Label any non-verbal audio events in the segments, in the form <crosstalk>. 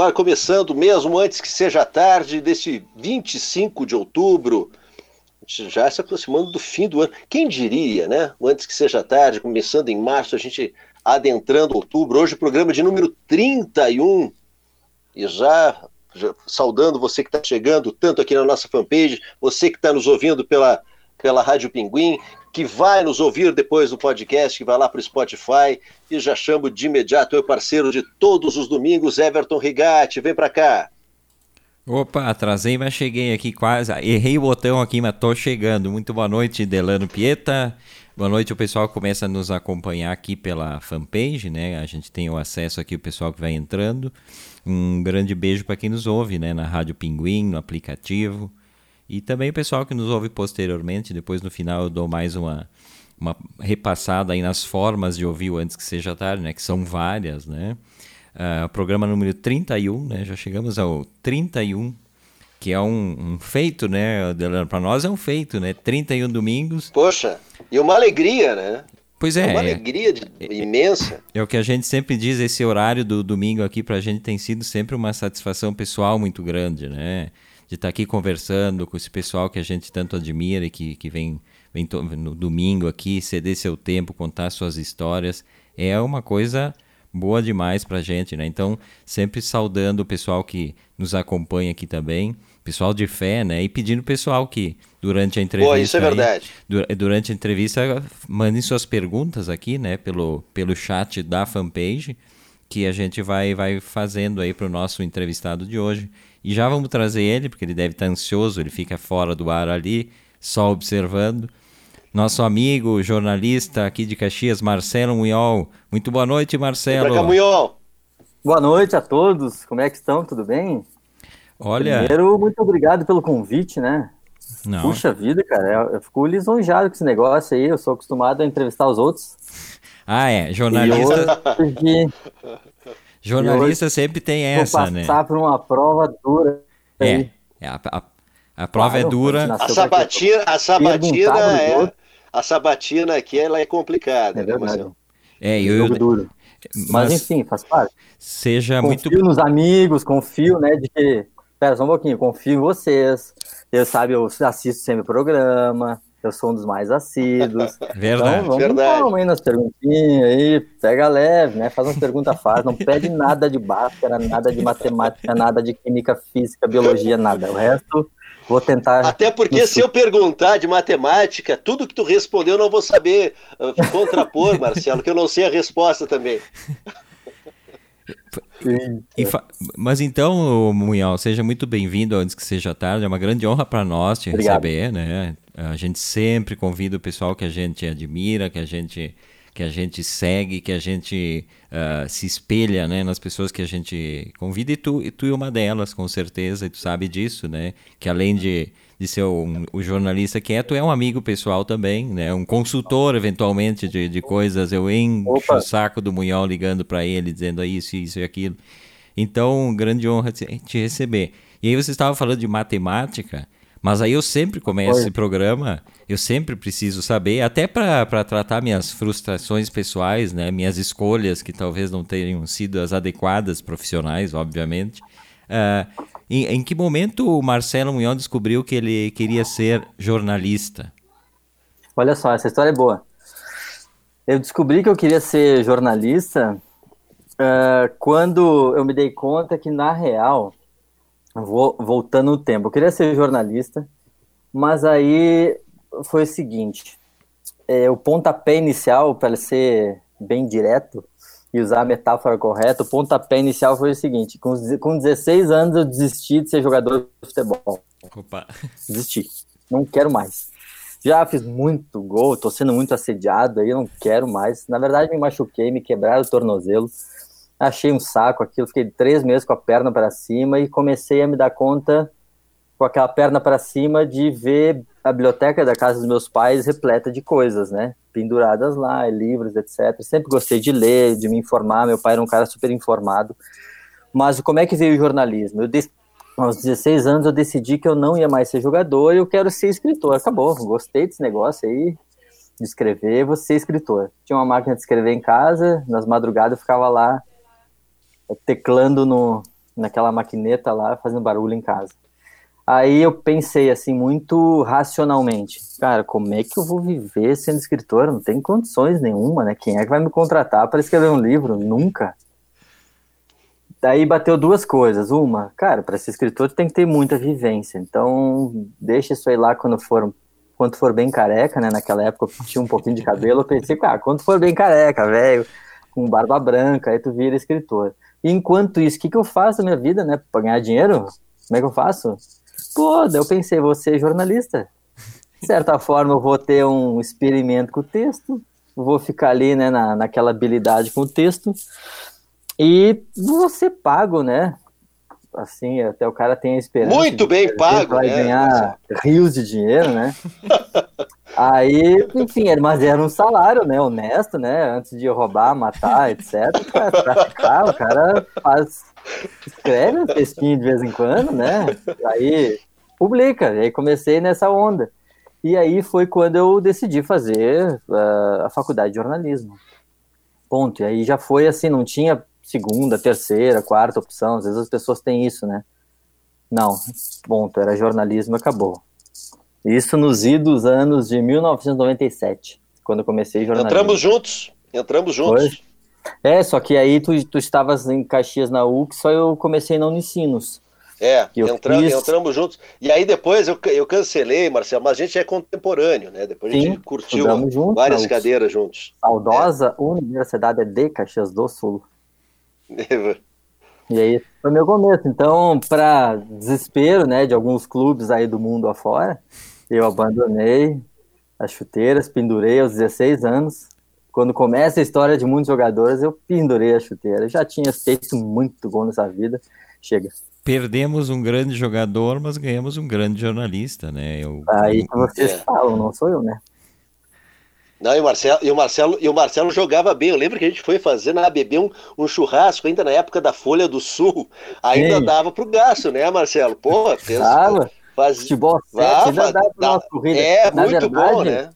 Bora começando mesmo antes que seja tarde, desse 25 de outubro, já se aproximando do fim do ano. Quem diria, né? Antes que seja tarde, começando em março, a gente adentrando outubro. Hoje, programa de número 31. E já, já saudando você que está chegando, tanto aqui na nossa fanpage, você que está nos ouvindo pela, pela Rádio Pinguim, que vai nos ouvir depois do podcast, que vai lá para o Spotify. E já chamo de imediato meu parceiro de todos os domingos, Everton Rigatti. Vem para cá. Opa, atrasei, mas cheguei aqui quase. Errei o botão aqui, mas tô chegando. Muito boa noite, Delano Pieta. Boa noite, o pessoal que começa a nos acompanhar aqui pela fanpage, né? A gente tem o acesso aqui, o pessoal que vai entrando. Um grande beijo para quem nos ouve, né? Na Rádio Pinguim, no aplicativo. E também o pessoal que nos ouve posteriormente. Depois, no final, eu dou mais uma, uma repassada aí nas formas de ouvir o antes que seja tarde, né? Que são várias, né? Uh, programa número 31, né? Já chegamos ao 31, que é um, um feito, né, Delano? Para nós é um feito, né? 31 domingos. Poxa, e uma alegria, né? Pois é. é uma alegria de, é, imensa. É o que a gente sempre diz, esse horário do domingo aqui para a gente tem sido sempre uma satisfação pessoal muito grande, né? De estar tá aqui conversando com esse pessoal que a gente tanto admira e que, que vem, vem no domingo aqui, ceder seu tempo, contar suas histórias. É uma coisa boa demais para a gente, né? Então, sempre saudando o pessoal que nos acompanha aqui também, pessoal de fé, né? E pedindo o pessoal que durante a entrevista. Boa, isso é verdade. Aí, durante a entrevista, mandem suas perguntas aqui, né? Pelo, pelo chat da fanpage, que a gente vai, vai fazendo aí para o nosso entrevistado de hoje. E já vamos trazer ele, porque ele deve estar ansioso, ele fica fora do ar ali, só observando nosso amigo jornalista aqui de Caxias, Marcelo Munhol. Muito boa noite, Marcelo. Cá, Munhol. Boa noite a todos. Como é que estão? Tudo bem? Olha. Primeiro, muito obrigado pelo convite, né? Não. Puxa vida, cara, eu fico lisonjado com esse negócio aí. Eu sou acostumado a entrevistar os outros. Ah, é. Jornalista. Jornalista sempre tem essa, né? Passar por uma prova dura. É. é a, a, a, prova claro, é dura. A sabatina, a sabatina é. A sabatina aqui ela é complicada. É né, verdade. É, eu, eu, duro. Mas, mas, enfim, faz parte. Seja confio muito. Confio nos amigos, confio, né, de que. Pera só um pouquinho, confio em vocês. Eu sabe, eu assisto sempre o programa. Eu sou um dos mais assíduos. <laughs> Verdade. Então, vamos Verdade. aí nas perguntinhas aí, pega leve, né? Faz umas perguntas fáceis, não pede nada de báscara, nada de matemática, nada de química, física, biologia, nada. O resto Vou tentar. Até porque se eu perguntar de matemática, tudo que tu respondeu eu não vou saber uh, contrapor, <laughs> Marcelo, que eu não sei a resposta também. Mas então, Munhal, seja muito bem-vindo antes que seja tarde. É uma grande honra para nós te Obrigado. receber, né? A gente sempre convida o pessoal que a gente admira, que a gente que a gente segue, que a gente uh, se espelha né, nas pessoas que a gente convida, e tu, e tu é uma delas, com certeza, e tu sabe disso, né? Que além de, de ser um, o jornalista que é, tu é um amigo pessoal também, né? Um consultor, eventualmente, de, de coisas. Eu encho Opa. o saco do Munhol ligando para ele, dizendo isso, isso e aquilo. Então, grande honra te, te receber. E aí você estava falando de matemática, mas aí eu sempre começo Oi. esse programa, eu sempre preciso saber, até para tratar minhas frustrações pessoais, né, minhas escolhas que talvez não tenham sido as adequadas profissionais, obviamente. Uh, em, em, que momento o Marcelo Munhão descobriu que ele queria ser jornalista? Olha só, essa história é boa. Eu descobri que eu queria ser jornalista uh, quando eu me dei conta que, na real, Vou, voltando no tempo, eu queria ser jornalista, mas aí foi o seguinte: é, o pontapé inicial, para ser bem direto e usar a metáfora correta, o pontapé inicial foi o seguinte: com, com 16 anos eu desisti de ser jogador de futebol. Opa. Desisti. Não quero mais. Já fiz muito gol, tô sendo muito assediado aí, não quero mais. Na verdade, me machuquei, me quebraram o tornozelo achei um saco aquilo, fiquei três meses com a perna para cima e comecei a me dar conta, com aquela perna para cima, de ver a biblioteca da casa dos meus pais repleta de coisas, né? Penduradas lá, livros, etc. Sempre gostei de ler, de me informar. Meu pai era um cara super informado. Mas como é que veio o jornalismo? Eu aos 16 anos eu decidi que eu não ia mais ser jogador eu quero ser escritor. Acabou, gostei desse negócio aí de escrever, vou ser escritor. Tinha uma máquina de escrever em casa, nas madrugadas eu ficava lá teclando no, naquela maquineta lá, fazendo barulho em casa. Aí eu pensei assim, muito racionalmente, cara, como é que eu vou viver sendo escritor? Não tem condições nenhuma, né? Quem é que vai me contratar para escrever um livro? Nunca. Daí bateu duas coisas. Uma, cara, para ser escritor tem que ter muita vivência. Então, deixa isso aí lá quando for, quando for bem careca, né? Naquela época eu tinha um pouquinho de cabelo, eu pensei, cara, quando for bem careca, velho, com barba branca, aí tu vira escritor. Enquanto isso, o que, que eu faço na minha vida, né? Pra ganhar dinheiro? Como é que eu faço? Pô, daí eu pensei, vou ser jornalista. De certa forma, eu vou ter um experimento com o texto, vou ficar ali, né, na, naquela habilidade com o texto, e vou ser pago, né? Assim, até o cara tem a esperança. Muito bem pago, vai né? ganhar rios de dinheiro, né? <laughs> Aí, enfim, mas era um salário, né? Honesto, né? Antes de roubar, matar, etc. Pra, o cara faz escreve um textinho de vez em quando, né? Aí publica. E aí comecei nessa onda. E aí foi quando eu decidi fazer uh, a faculdade de jornalismo. Ponto. E aí já foi assim, não tinha segunda, terceira, quarta opção. Às vezes as pessoas têm isso, né? Não, ponto. Era jornalismo acabou. Isso nos idos anos de 1997, quando eu comecei jornalismo. Entramos juntos. Entramos juntos. Foi? É, só que aí tu, tu estavas em Caxias na UC, só eu comecei na Unicinos. É, entramos, fiz... entramos juntos. E aí depois eu, eu cancelei, Marcelo, mas a gente é contemporâneo, né? Depois a gente Sim, curtiu juntos, várias cadeiras juntos. Saudosa é. Universidade de Caxias do Sul. E aí foi meu começo. Então, para desespero, né, de alguns clubes aí do mundo afora, eu abandonei as chuteiras, pendurei aos 16 anos quando começa a história de muitos jogadores, eu pendurei a chuteira. já tinha feito muito gol nessa vida. Chega. Perdemos um grande jogador, mas ganhamos um grande jornalista, né? Eu, Aí que vocês é. falam, não sou eu, né? Não, e o, Marcelo, e, o Marcelo, e o Marcelo jogava bem. Eu lembro que a gente foi fazer na ABB um, um churrasco, ainda na época da Folha do Sul. Ainda Sim. dava pro gasto, né, Marcelo? Pô, fez. Dava. Faz... Futebol 7, ainda dava pro nosso corrida. É, na muito verdade, bom, né?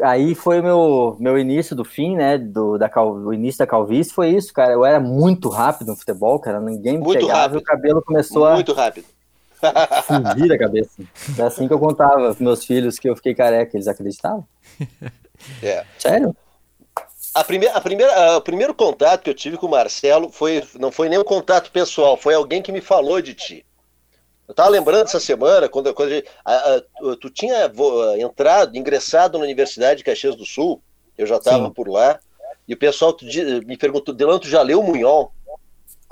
aí foi o meu, meu início do fim, né? Do, da cal, o início da calvície foi isso, cara. Eu era muito rápido no futebol, cara. Ninguém me muito pegava rápido. e o cabelo começou muito a. Muito rápido. <laughs> Fugir da cabeça. É assim que eu contava pros meus filhos que eu fiquei careca. Eles acreditavam? <laughs> É. Sério? A primeira, a primeira, o primeiro contato que eu tive com o Marcelo foi, não foi nem um contato pessoal, foi alguém que me falou de ti. Eu estava lembrando essa semana, quando, quando gente, a, a, tu tinha entrado, ingressado na Universidade de Caxias do Sul, eu já estava por lá, e o pessoal me perguntou, Delano, tu já leu Munhol?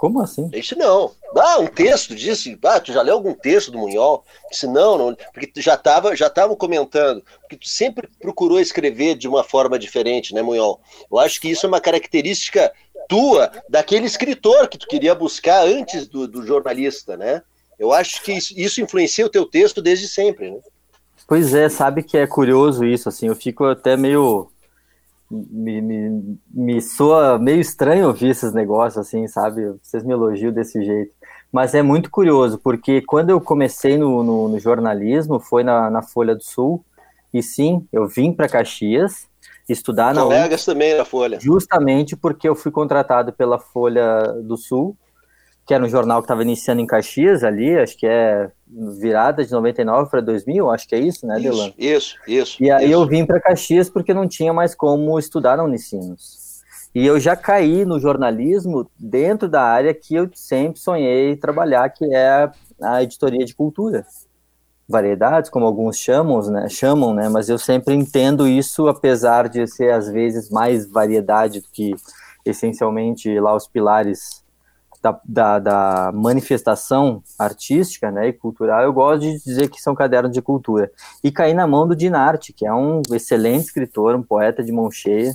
Como assim? Disse, não. Ah, um texto, disse, ah, tu já leu algum texto do Munhol? Disse, não, não, porque tu já estava já tava comentando, porque tu sempre procurou escrever de uma forma diferente, né, Munhol? Eu acho que isso é uma característica tua, daquele escritor que tu queria buscar antes do, do jornalista, né? Eu acho que isso influencia o teu texto desde sempre, né? Pois é, sabe que é curioso isso, assim, eu fico até meio. Me, me, me soa meio estranho ouvir esses negócios, assim, sabe? Vocês me elogiam desse jeito. Mas é muito curioso, porque quando eu comecei no, no, no jornalismo, foi na, na Folha do Sul, e sim, eu vim para Caxias estudar na Colegas também na Folha. Justamente porque eu fui contratado pela Folha do Sul que era um jornal que estava iniciando em Caxias ali, acho que é virada de 99 para 2000, acho que é isso, né, Delan? Isso, isso. E aí isso. eu vim para Caxias porque não tinha mais como estudar na Unicinos. E eu já caí no jornalismo dentro da área que eu sempre sonhei trabalhar, que é a editoria de cultura. Variedades, como alguns chamam, né, chamam, né, mas eu sempre entendo isso, apesar de ser às vezes mais variedade do que essencialmente lá os pilares da, da, da, manifestação artística né, e cultural, eu gosto de dizer que são cadernos de cultura. E caí na mão do Dinarte, que é um excelente escritor, um poeta de mão cheia.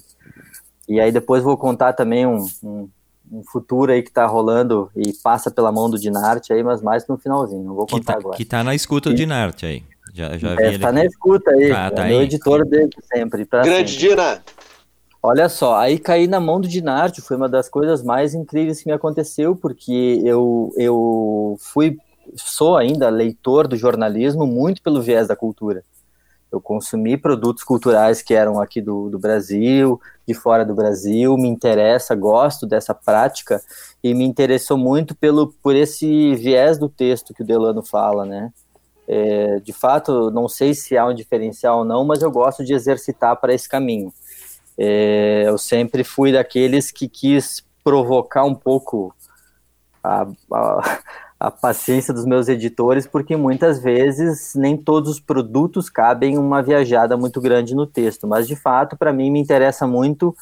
E aí depois vou contar também um, um, um futuro aí que está rolando e passa pela mão do Dinarte aí, mas mais no finalzinho, não vou contar que tá, agora. Que está na escuta do Dinarte aí. Já, já é, tá na escuta aí, ah, tá é meu editor desde sempre. Grande sempre. Dina! Olha só, aí caí na mão do Dinarte, foi uma das coisas mais incríveis que me aconteceu, porque eu, eu fui, sou ainda leitor do jornalismo muito pelo viés da cultura. Eu consumi produtos culturais que eram aqui do, do Brasil, de fora do Brasil, me interessa, gosto dessa prática e me interessou muito pelo por esse viés do texto que o Delano fala, né? É, de fato, não sei se há um diferencial ou não, mas eu gosto de exercitar para esse caminho. É, eu sempre fui daqueles que quis provocar um pouco a, a, a, paciência dos meus editores, porque muitas vezes nem todos os produtos cabem uma viajada muito grande no texto. Mas, de fato, para mim me interessa muito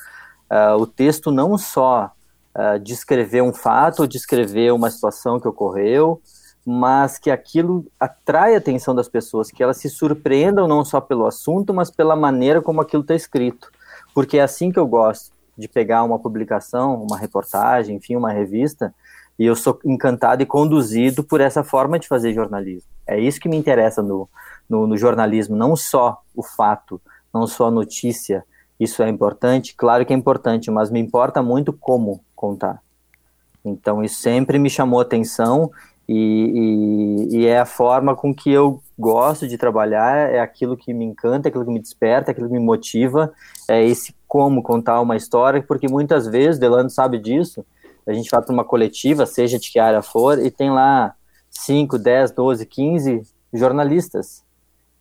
uh, o texto não só uh, descrever um fato ou descrever uma situação que ocorreu, mas que aquilo atrai a atenção das pessoas, que elas se surpreendam não só pelo assunto, mas pela maneira como aquilo está escrito. Porque é assim que eu gosto de pegar uma publicação, uma reportagem, enfim, uma revista, e eu sou encantado e conduzido por essa forma de fazer jornalismo. É isso que me interessa no, no, no jornalismo, não só o fato, não só a notícia. Isso é importante, claro que é importante, mas me importa muito como contar. Então isso sempre me chamou atenção e, e, e, é a forma com que eu gosto de trabalhar, é aquilo que me encanta, é aquilo que me desperta, é aquilo que me motiva, é esse como contar uma história, porque muitas vezes, Delano sabe disso, a gente vai para uma coletiva, seja de que área for, e tem lá 5, 10, 12, 15 jornalistas.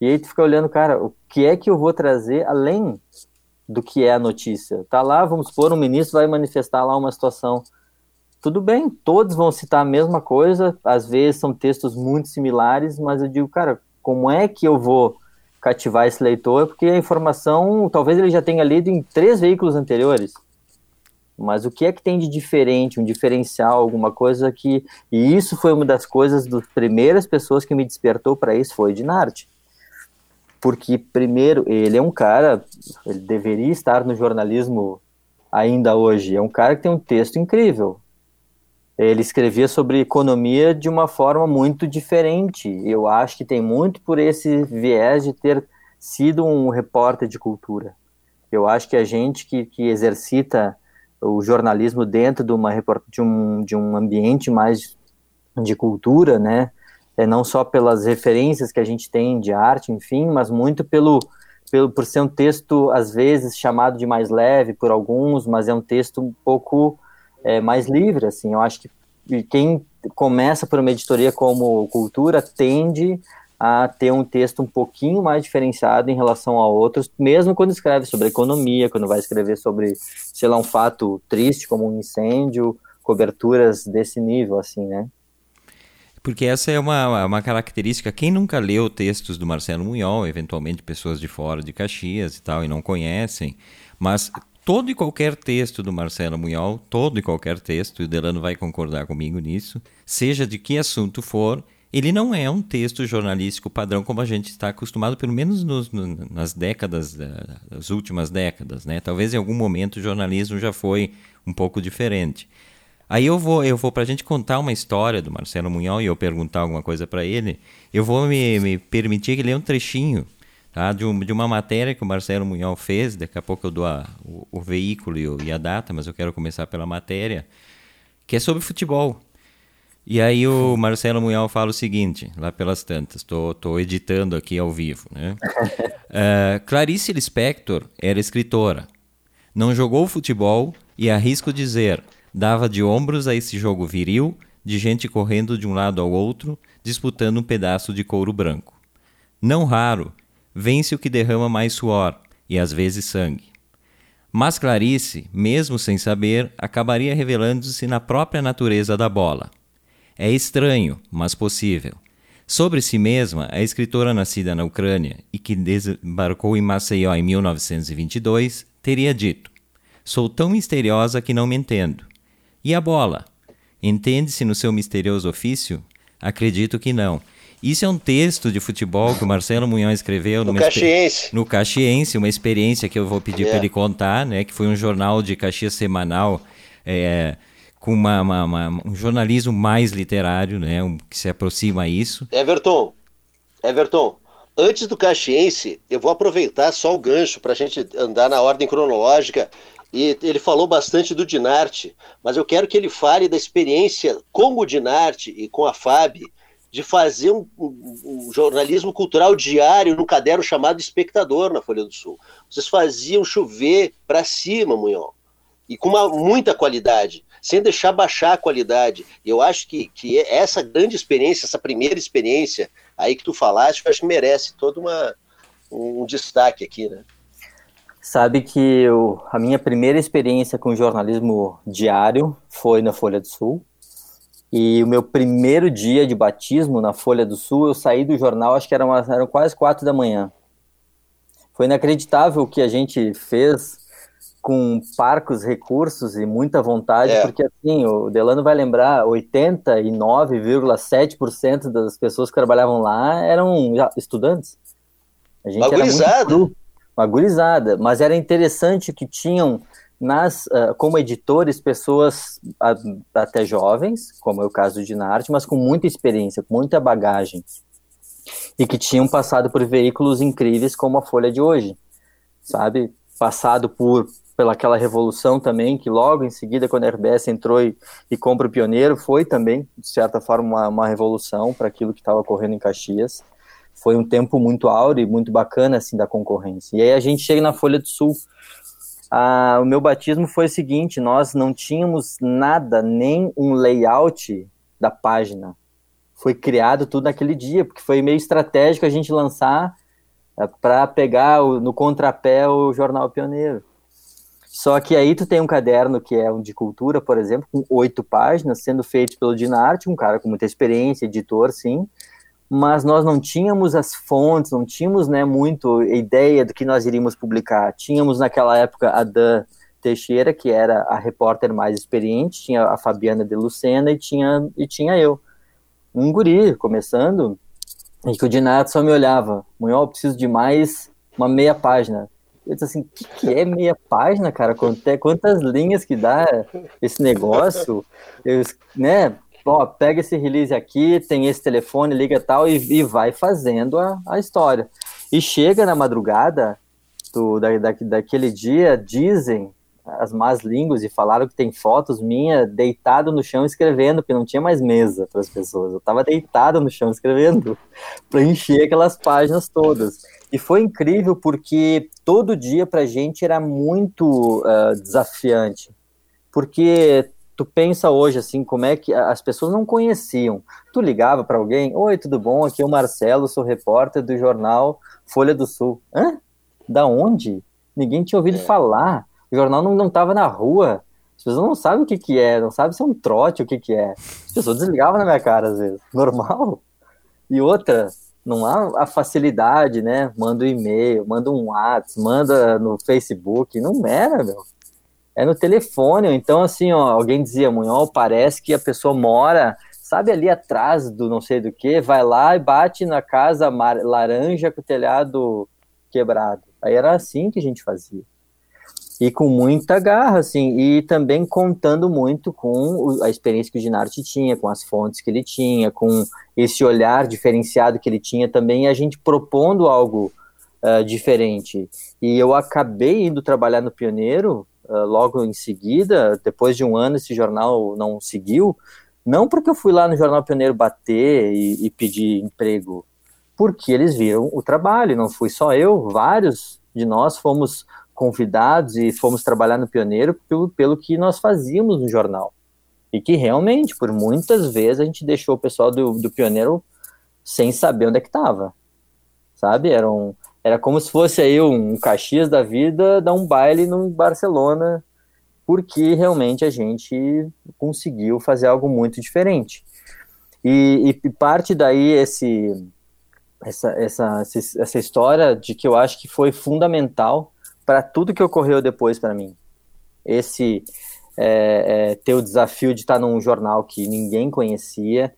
E aí tu fica olhando, cara, o que é que eu vou trazer além do que é a notícia? Tá lá, vamos supor, um ministro vai manifestar lá uma situação tudo bem, todos vão citar a mesma coisa, às vezes são textos muito similares, mas eu digo, cara, como é que eu vou cativar esse leitor? Porque a informação, talvez ele já tenha lido em três veículos anteriores. Mas o que é que tem de diferente, um diferencial, alguma coisa que. E isso foi uma das coisas, das primeiras pessoas que me despertou para isso, foi de Narte. Porque, primeiro, ele é um cara, ele deveria estar no jornalismo ainda hoje. É um cara que tem um texto incrível ele escrevia sobre economia de uma forma muito diferente. Eu acho que tem muito por esse viés de ter sido um repórter de cultura. Eu acho que a gente que, que exercita o jornalismo dentro de, uma, de, um, de um ambiente mais de cultura, né, é não só pelas referências que a gente tem de arte, enfim, mas muito pelo, pelo por ser um texto às vezes chamado de mais leve por alguns, mas é um texto um pouco é, mais livre, assim. Eu acho que quem começa por uma editoria como Cultura tende a ter um texto um pouquinho mais diferenciado em relação a outros, mesmo quando escreve sobre economia, quando vai escrever sobre, sei lá, um fato triste como um incêndio, coberturas desse nível, assim, né? Porque essa é uma, uma característica. Quem nunca leu textos do Marcelo Munhol, eventualmente pessoas de fora de Caxias e tal, e não conhecem, mas todo e qualquer texto do Marcelo Munhol, todo e qualquer texto, e o Delano vai concordar comigo nisso, seja de que assunto for, ele não é um texto jornalístico padrão como a gente está acostumado, pelo menos nos, no, nas décadas, das últimas décadas, né? Talvez em algum momento o jornalismo já foi um pouco diferente. Aí eu vou, eu vou para a gente contar uma história do Marcelo Munhol e eu perguntar alguma coisa para ele, eu vou me, me permitir que lê um trechinho tá? de, um, de uma matéria que o Marcelo Munhol fez, daqui a pouco eu dou a, o, o, veículo e, o, e, a data, mas eu quero começar pela matéria, que é sobre futebol. E aí o Marcelo Munhol fala o seguinte, lá pelas tantas, estou editando aqui ao vivo. Né? uh, <laughs> Clarice Lispector era escritora, não jogou futebol e arrisco dizer, dava de ombros a esse jogo viril de gente correndo de um lado ao outro, disputando um pedaço de couro branco. Não raro, vence o que derrama mais suor e às vezes sangue. Mas Clarice, mesmo sem saber, acabaria revelando-se na própria natureza da bola. É estranho, mas possível. Sobre si mesma, a escritora nascida na Ucrânia e que desembarcou em Maceió em 1922 teria dito: Sou tão misteriosa que não me entendo. E a bola? Entende-se no seu misterioso ofício? Acredito que não, isso é um texto de futebol que o Marcelo Munhão escreveu no Caxiense. No Caxiense, uma experiência que eu vou pedir é. para ele contar, né? Que foi um jornal de Caxias semanal. É, com uma, uma, uma, um jornalismo mais literário, né, um, que se aproxima a isso. Everton, Everton, antes do Caxiense, eu vou aproveitar só o gancho para a gente andar na ordem cronológica. E ele falou bastante do Dinarte, mas eu quero que ele fale da experiência com o Dinarte e com a FAB de fazer um, um, um, jornalismo cultural diário no caderno chamado Espectador na Folha do Sul. Vocês faziam chover para cima, Munhol, e com uma, muita qualidade, sem deixar baixar a qualidade. E eu acho que, que essa grande experiência, essa primeira experiência aí que tu falaste, eu acho que merece todo uma, um destaque aqui, né? Sabe que eu, a minha primeira experiência com jornalismo diário foi na Folha do Sul. E o meu primeiro dia de batismo na Folha do Sul, eu saí do jornal, acho que eram, eram quase quatro da manhã. Foi inacreditável o que a gente fez com parcos recursos e muita vontade, é. porque assim, o Delano vai lembrar, 89,7% das pessoas que trabalhavam lá eram estudantes. A gente era cru, mas era interessante que tinham nas, uh, como editores, pessoas uh, até jovens, como é o caso do Dinarte, mas com muita experiência, com muita bagagem, e que tinham passado por veículos incríveis como a Folha de hoje, sabe? Passado por pelaquela revolução também, que logo em seguida, quando a RBS entrou e, e compra o Pioneiro, foi também, de certa forma, uma, uma revolução para aquilo que estava ocorrendo em Caxias. Foi um tempo muito áureo e muito bacana, assim, da concorrência. E aí a gente chega na Folha do Sul, ah, o meu batismo foi o seguinte: nós não tínhamos nada, nem um layout da página. Foi criado tudo naquele dia, porque foi meio estratégico a gente lançar é, para pegar o, no contrapé o Jornal Pioneiro. Só que aí tu tem um caderno que é um de cultura, por exemplo, com oito páginas, sendo feito pelo Dinarte, um cara com muita experiência, editor, sim, mas nós não tínhamos as fontes, não tínhamos né, muito ideia do que nós iríamos publicar. Tínhamos naquela época a Dan Teixeira, que era a repórter mais experiente, tinha a Fabiana de Lucena e tinha, e tinha eu. Um guri, começando, e que o Dinato só me olhava, Munhol, preciso de mais uma meia página. Eu disse assim, o que, que, é meia página, cara? Quantas linhas que dá esse negócio? Eu, né? Ó, pega esse release aqui, tem esse telefone, liga tal, e, e vai fazendo a, a história. E chega na madrugada do, da, da, daquele dia, dizem as más línguas e falaram que tem fotos minha deitado no chão escrevendo, porque não tinha mais mesa para as pessoas. Eu estava deitado no chão escrevendo <laughs> para encher aquelas páginas todas. E foi incrível porque todo dia para a gente era muito uh, desafiante, porque tu pensa hoje assim, como é que as pessoas não conheciam. Tu ligava para alguém, oi, tudo bom? Aqui é o Marcelo, sou repórter do jornal Folha do Sul. Hã? Da onde? Ninguém tinha ouvido é. falar. O jornal não, não tava na rua. As pessoas não sabem o que que é, não sabem se é um trote, o que que é. As pessoas desligavam na minha cara às vezes. Normal. E outra, não há a facilidade, né? Manda um e-mail, manda um WhatsApp, manda no Facebook. Não era, meu é no telefone. Então, assim, ó, alguém dizia, Munhol, parece que a pessoa mora, sabe, ali atrás do não sei do que, vai lá e bate na casa laranja com o telhado quebrado. Aí era assim que a gente fazia. E com muita garra, assim, e também contando muito com a experiência que o Ginarte tinha, com as fontes que ele tinha, com esse olhar diferenciado que ele tinha também, e a gente propondo algo uh, diferente. E eu acabei indo trabalhar no Pioneiro uh, logo em seguida, depois de um ano, esse jornal não seguiu, não porque eu fui lá no Jornal Pioneiro bater e, e pedir emprego, porque eles viram o trabalho, não fui só eu, vários de nós fomos convidados e fomos trabalhar no Pioneiro pelo, pelo que nós fazíamos no jornal. E que realmente, por muitas vezes, a gente deixou o pessoal do, do Pioneiro sem saber onde é que estava. Sabe? Eram era como se fosse aí um Caxias da vida dar um baile no Barcelona, porque realmente a gente conseguiu fazer algo muito diferente. E, e parte daí esse, essa, essa, essa história de que eu acho que foi fundamental para tudo que ocorreu depois para mim. Esse é, é, ter o desafio de estar num jornal que ninguém conhecia,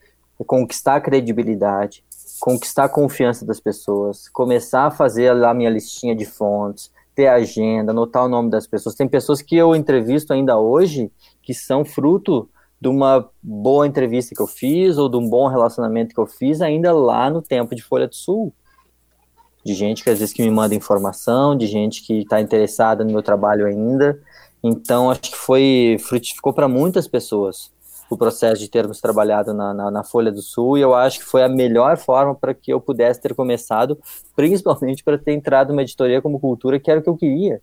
conquistar a credibilidade, conquistar a confiança das pessoas, começar a fazer lá minha listinha de fontes, ter agenda, anotar o nome das pessoas. Tem pessoas que eu entrevisto ainda hoje que são fruto de uma boa entrevista que eu fiz ou de um bom relacionamento que eu fiz ainda lá no tempo de Folha do Sul. De gente que às vezes que me manda informação, de gente que está interessada no meu trabalho ainda. Então acho que foi frutificou para muitas pessoas o processo de termos trabalhado na, na, na, Folha do Sul, e eu acho que foi a melhor forma para que eu pudesse ter começado, <laughs> principalmente para ter entrado numa editoria como Cultura, que era o que eu queria.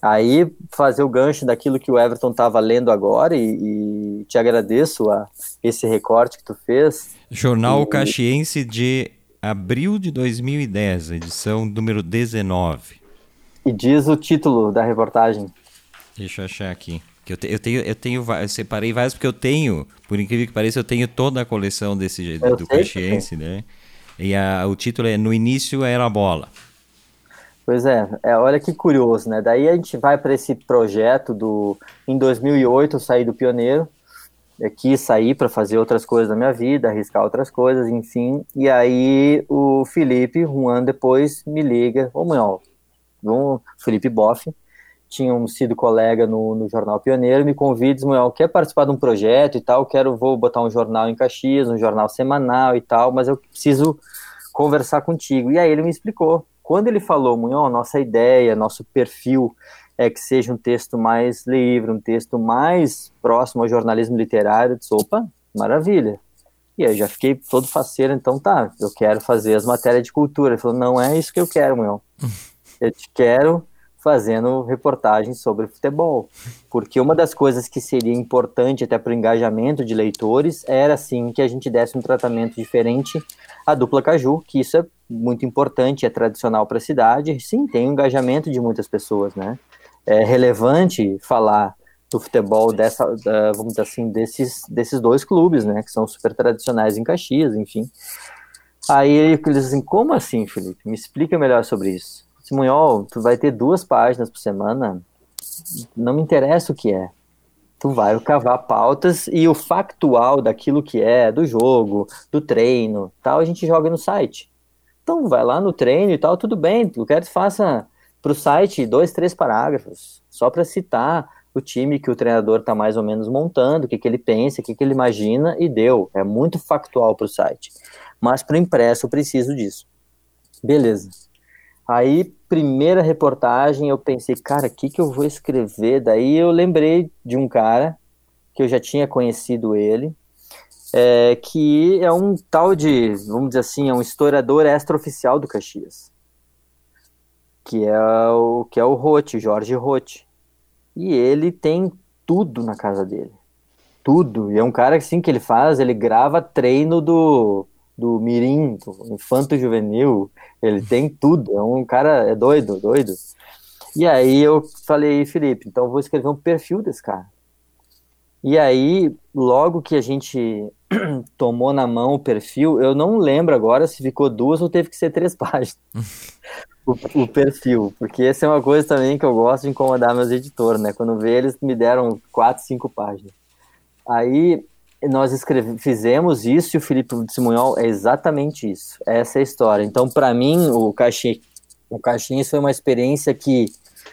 Aí, fazer o gancho daquilo que o Everton estava lendo agora, e, e, te agradeço a esse recorte que tu fez. Jornal e, Caxiense de abril de 2010, edição número 19. E diz o título da reportagem. Deixa eu achar aqui. Que eu, te, eu tenho, eu tenho, eu separei vários porque eu tenho, por incrível que pareça, eu tenho toda a coleção desse eu do Caxiense, né? E a, o título é No Início Era a Bola. Pois é, é, olha que curioso, né? Daí a gente vai para esse projeto do. Em 2008 eu saí do Pioneiro, eu quis sair para fazer outras coisas da minha vida, arriscar outras coisas, enfim. E aí o Felipe, um ano depois, me liga, ô meu, o Felipe Boff, tinham sido colega no, no jornal Pioneiro, me convida, Samuel, quer participar de um projeto e tal, quero, vou botar um jornal em Caxias, um jornal semanal e tal, mas eu preciso conversar contigo. E aí ele me explicou. Quando ele falou, Munhão, nossa ideia, nosso perfil é que seja um texto mais livre, um texto mais próximo ao jornalismo literário, eu disse, opa, maravilha. E aí já fiquei todo faceiro, então tá, eu quero fazer as matérias de cultura. Ele falou, não é isso que eu quero, Munhão. Eu te quero fazendo reportagens sobre futebol. Porque uma das coisas que seria importante até para o engajamento de leitores era, sim, que a gente desse um tratamento diferente à dupla Caju, que isso é muito importante, é tradicional para a cidade. Sim, tem o engajamento de muitas pessoas, né? É relevante falar do futebol dessa, vamos dizer assim, desses, desses dois clubes, né, que são super tradicionais em Caxias, enfim. Aí eles dizem, como assim, Felipe? Me explica melhor sobre isso. Simonhol, tu vai ter duas páginas por semana, não me interessa o que é. Tu vai cavar pautas e o factual daquilo que é, do jogo, do treino, tal, a gente joga no site. Então vai lá no treino e tal, tudo bem, tu quer que faça para o site dois, três parágrafos, só para citar o time que o treinador está mais ou menos montando, o que, que ele pensa, o que, que ele imagina, e deu. É muito factual para o site. Mas para impresso eu preciso disso. Beleza. Aí, primeira reportagem, eu pensei, cara, o que, que eu vou escrever? Daí eu lembrei de um cara que eu já tinha conhecido ele, é, que é um tal de, vamos dizer assim, é um historiador extraoficial do Caxias, que é o que é o Rote, Jorge Rote. E ele tem tudo na casa dele. Tudo. E é um cara assim que ele faz, ele grava treino do do Mirim, do Infanto Juvenil, ele tem tudo, é um cara, é doido, doido. E aí eu falei, Felipe, então vou escrever um perfil desse cara. E aí, logo que a gente <clears throat> tomou na mão o perfil, eu não lembro agora se ficou duas ou teve que ser três <laughs> páginas. o, o, perfil, porque essa é uma coisa também que eu gosto de incomodar meus editores, né? Quando vê, eles me deram quatro, cinco páginas. Aí nós fizemos isso e o Felipe Simonhol é exatamente isso. Essa é a história. Então, para mim, o Caixinha, o Caixinhas foi uma experiência que,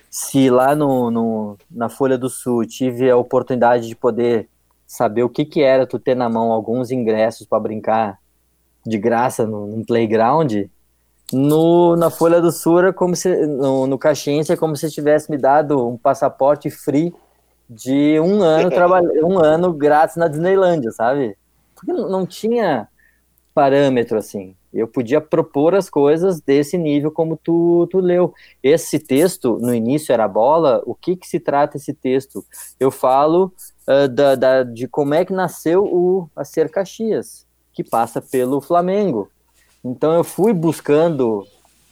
se lá no, no, na Folha do Sul tive a oportunidade de poder saber o que, que era tu ter na mão alguns ingressos para brincar de graça no, num playground, no, na Folha do Sul, é como se, no, no é como se tivesse me dado um passaporte free de um ano trabalhando, <laughs> um ano grátis na Disneylândia, sabe? Porque não tinha parâmetro assim. Eu podia propor as coisas desse nível como tu, tu leu. Esse texto, no início era bola, o que que se trata esse texto? Eu falo uh, da, da, de como é que nasceu o a Ser Caxias, que passa pelo Flamengo. Então eu fui buscando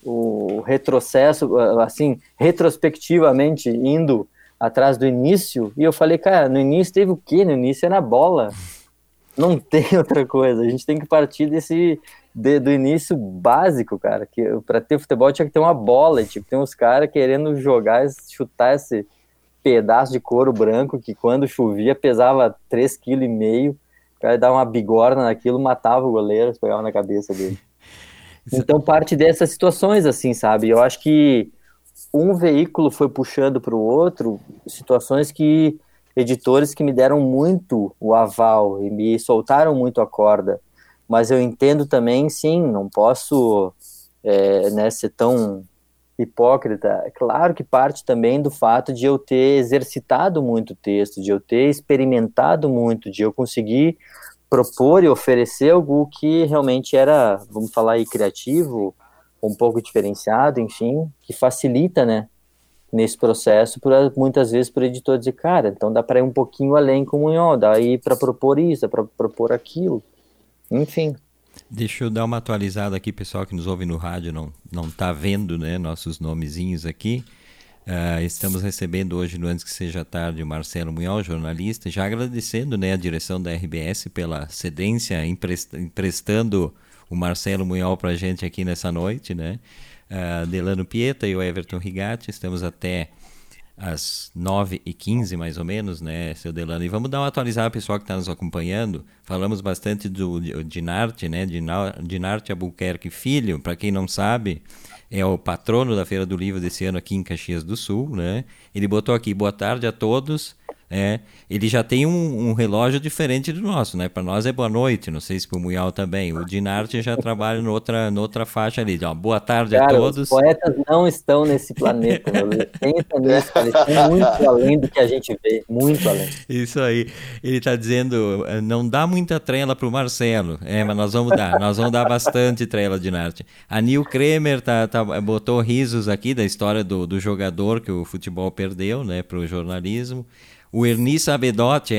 o retrocesso, assim, retrospectivamente, indo atrás do início, e eu falei, cara, no início teve o quê? No início era bola. <laughs> Não tem outra coisa. A gente tem que partir desse de, do início básico, cara. Que para ter futebol tinha que ter uma bola, tinha que ter uns caras querendo jogar, chutar esse pedaço de couro branco que quando chovia pesava 3,5 kg. O cara dava uma bigorna naquilo, matava o goleiro, pegava na cabeça dele. <laughs> Então parte dessas situações assim, sabe? Eu acho que um veículo foi puxando para o outro situações que editores que me deram muito o aval e me soltaram muito a corda. Mas eu entendo também, sim, não posso é, né, ser tão hipócrita, é claro que parte também do fato de eu ter exercitado muito o texto, de eu ter experimentado muito, de eu conseguir propor e oferecer algo que realmente era, vamos falar aí, criativo, um pouco diferenciado, enfim, que facilita, né, nesse processo, por, muitas vezes para o editor dizer, cara, então dá para ir um pouquinho além com o Munhol, dá para propor isso, dá para propor aquilo, enfim. Deixa eu dar uma atualizada aqui, pessoal que nos ouve no rádio não não está vendo, né, nossos nomezinhos aqui. Uh, estamos recebendo hoje, no Antes que Seja Tarde, o Marcelo Munhol, jornalista, já agradecendo né, a direção da RBS pela cedência, emprestando o Marcelo Munhol para a gente aqui nessa noite, né? Uh, Delano Pieta e o Everton Rigatti, estamos até às 9h15 mais ou menos, né, seu Delano? E vamos dar uma atualizada pessoal que está nos acompanhando. Falamos bastante do Dinarte, né, Dinarte Albuquerque Filho, para quem não sabe, é o patrono da Feira do Livro desse ano aqui em Caxias do Sul, né? Ele botou aqui, boa tarde a todos, é, ele já tem um, um, relógio diferente do nosso, né? Para nós é boa noite, não sei se para o Munhal também. O Dinarte já trabalha noutra, noutra faixa ali. Então, boa tarde Cara, a todos. Os poetas não estão nesse planeta, nisso. Eles estão muito além do que a gente vê, muito além. Isso aí. Ele está dizendo, eh, não dá muita trela para o Marcelo. É, mas nós vamos dar, nós vamos dar bastante trela, Dinarte. A Nil Kremer tá, tá, botou risos aqui da história do, do jogador que o futebol perdeu, né, para o jornalismo o Ernie Sabedotti,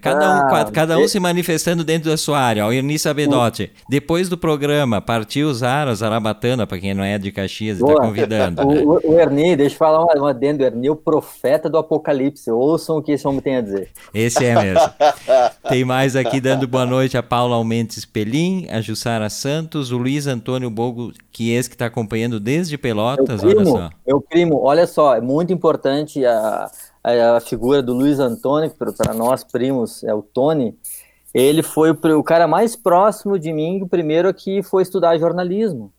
cada, ah, um, cada um se manifestando dentro da sua área. O Ernie Sabedotti, depois do programa, partiu usar a Zarabatana, para quem não é de Caxias e está convidando. O, o, Ernie, deixa eu falar um, um adendo, Ernie, o profeta do apocalipse. Ouçam o que esse homem tem a dizer. Esse é mesmo. <laughs> tem mais aqui dando boa noite a Paula Almentes Pelim, a Jussara Santos, o Luiz Antônio Bogo, que esse que está acompanhando desde Pelotas, meu primo, olha só. Meu primo, olha só, é muito importante a a, a figura do Luiz Antônio, que para nós primos é o Tony, ele foi o, o cara mais próximo de mim, o primeiro que foi estudar jornalismo.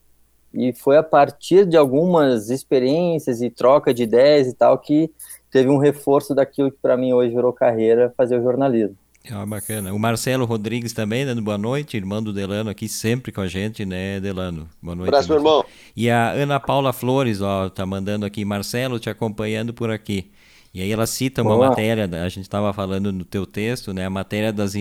E foi a partir de algumas experiências e troca de ideias e tal que teve um reforço daquilo que para mim hoje virou carreira, fazer o jornalismo. Ah, bacana. O Marcelo Rodrigues também, dando boa noite, irmão do Delano aqui sempre com a gente, né, Delano? Boa noite. Abraço, meu irmão. E a Ana Paula Flores, ó, tá mandando aqui, Marcelo, te acompanhando por aqui. E aí ela cita uma Boa. matéria, a gente estava falando no teu texto, né, a matéria das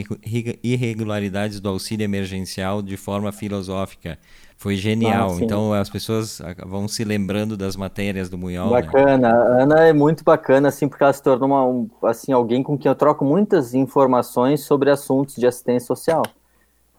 irregularidades do auxílio emergencial de forma filosófica. Foi genial. Ah, então as pessoas vão se lembrando das matérias do Munhol. Né? Bacana. Né? A Ana é muito bacana, assim, porque ela se tornou uma, um, assim, alguém com quem eu troco muitas informações sobre assuntos de assistência social.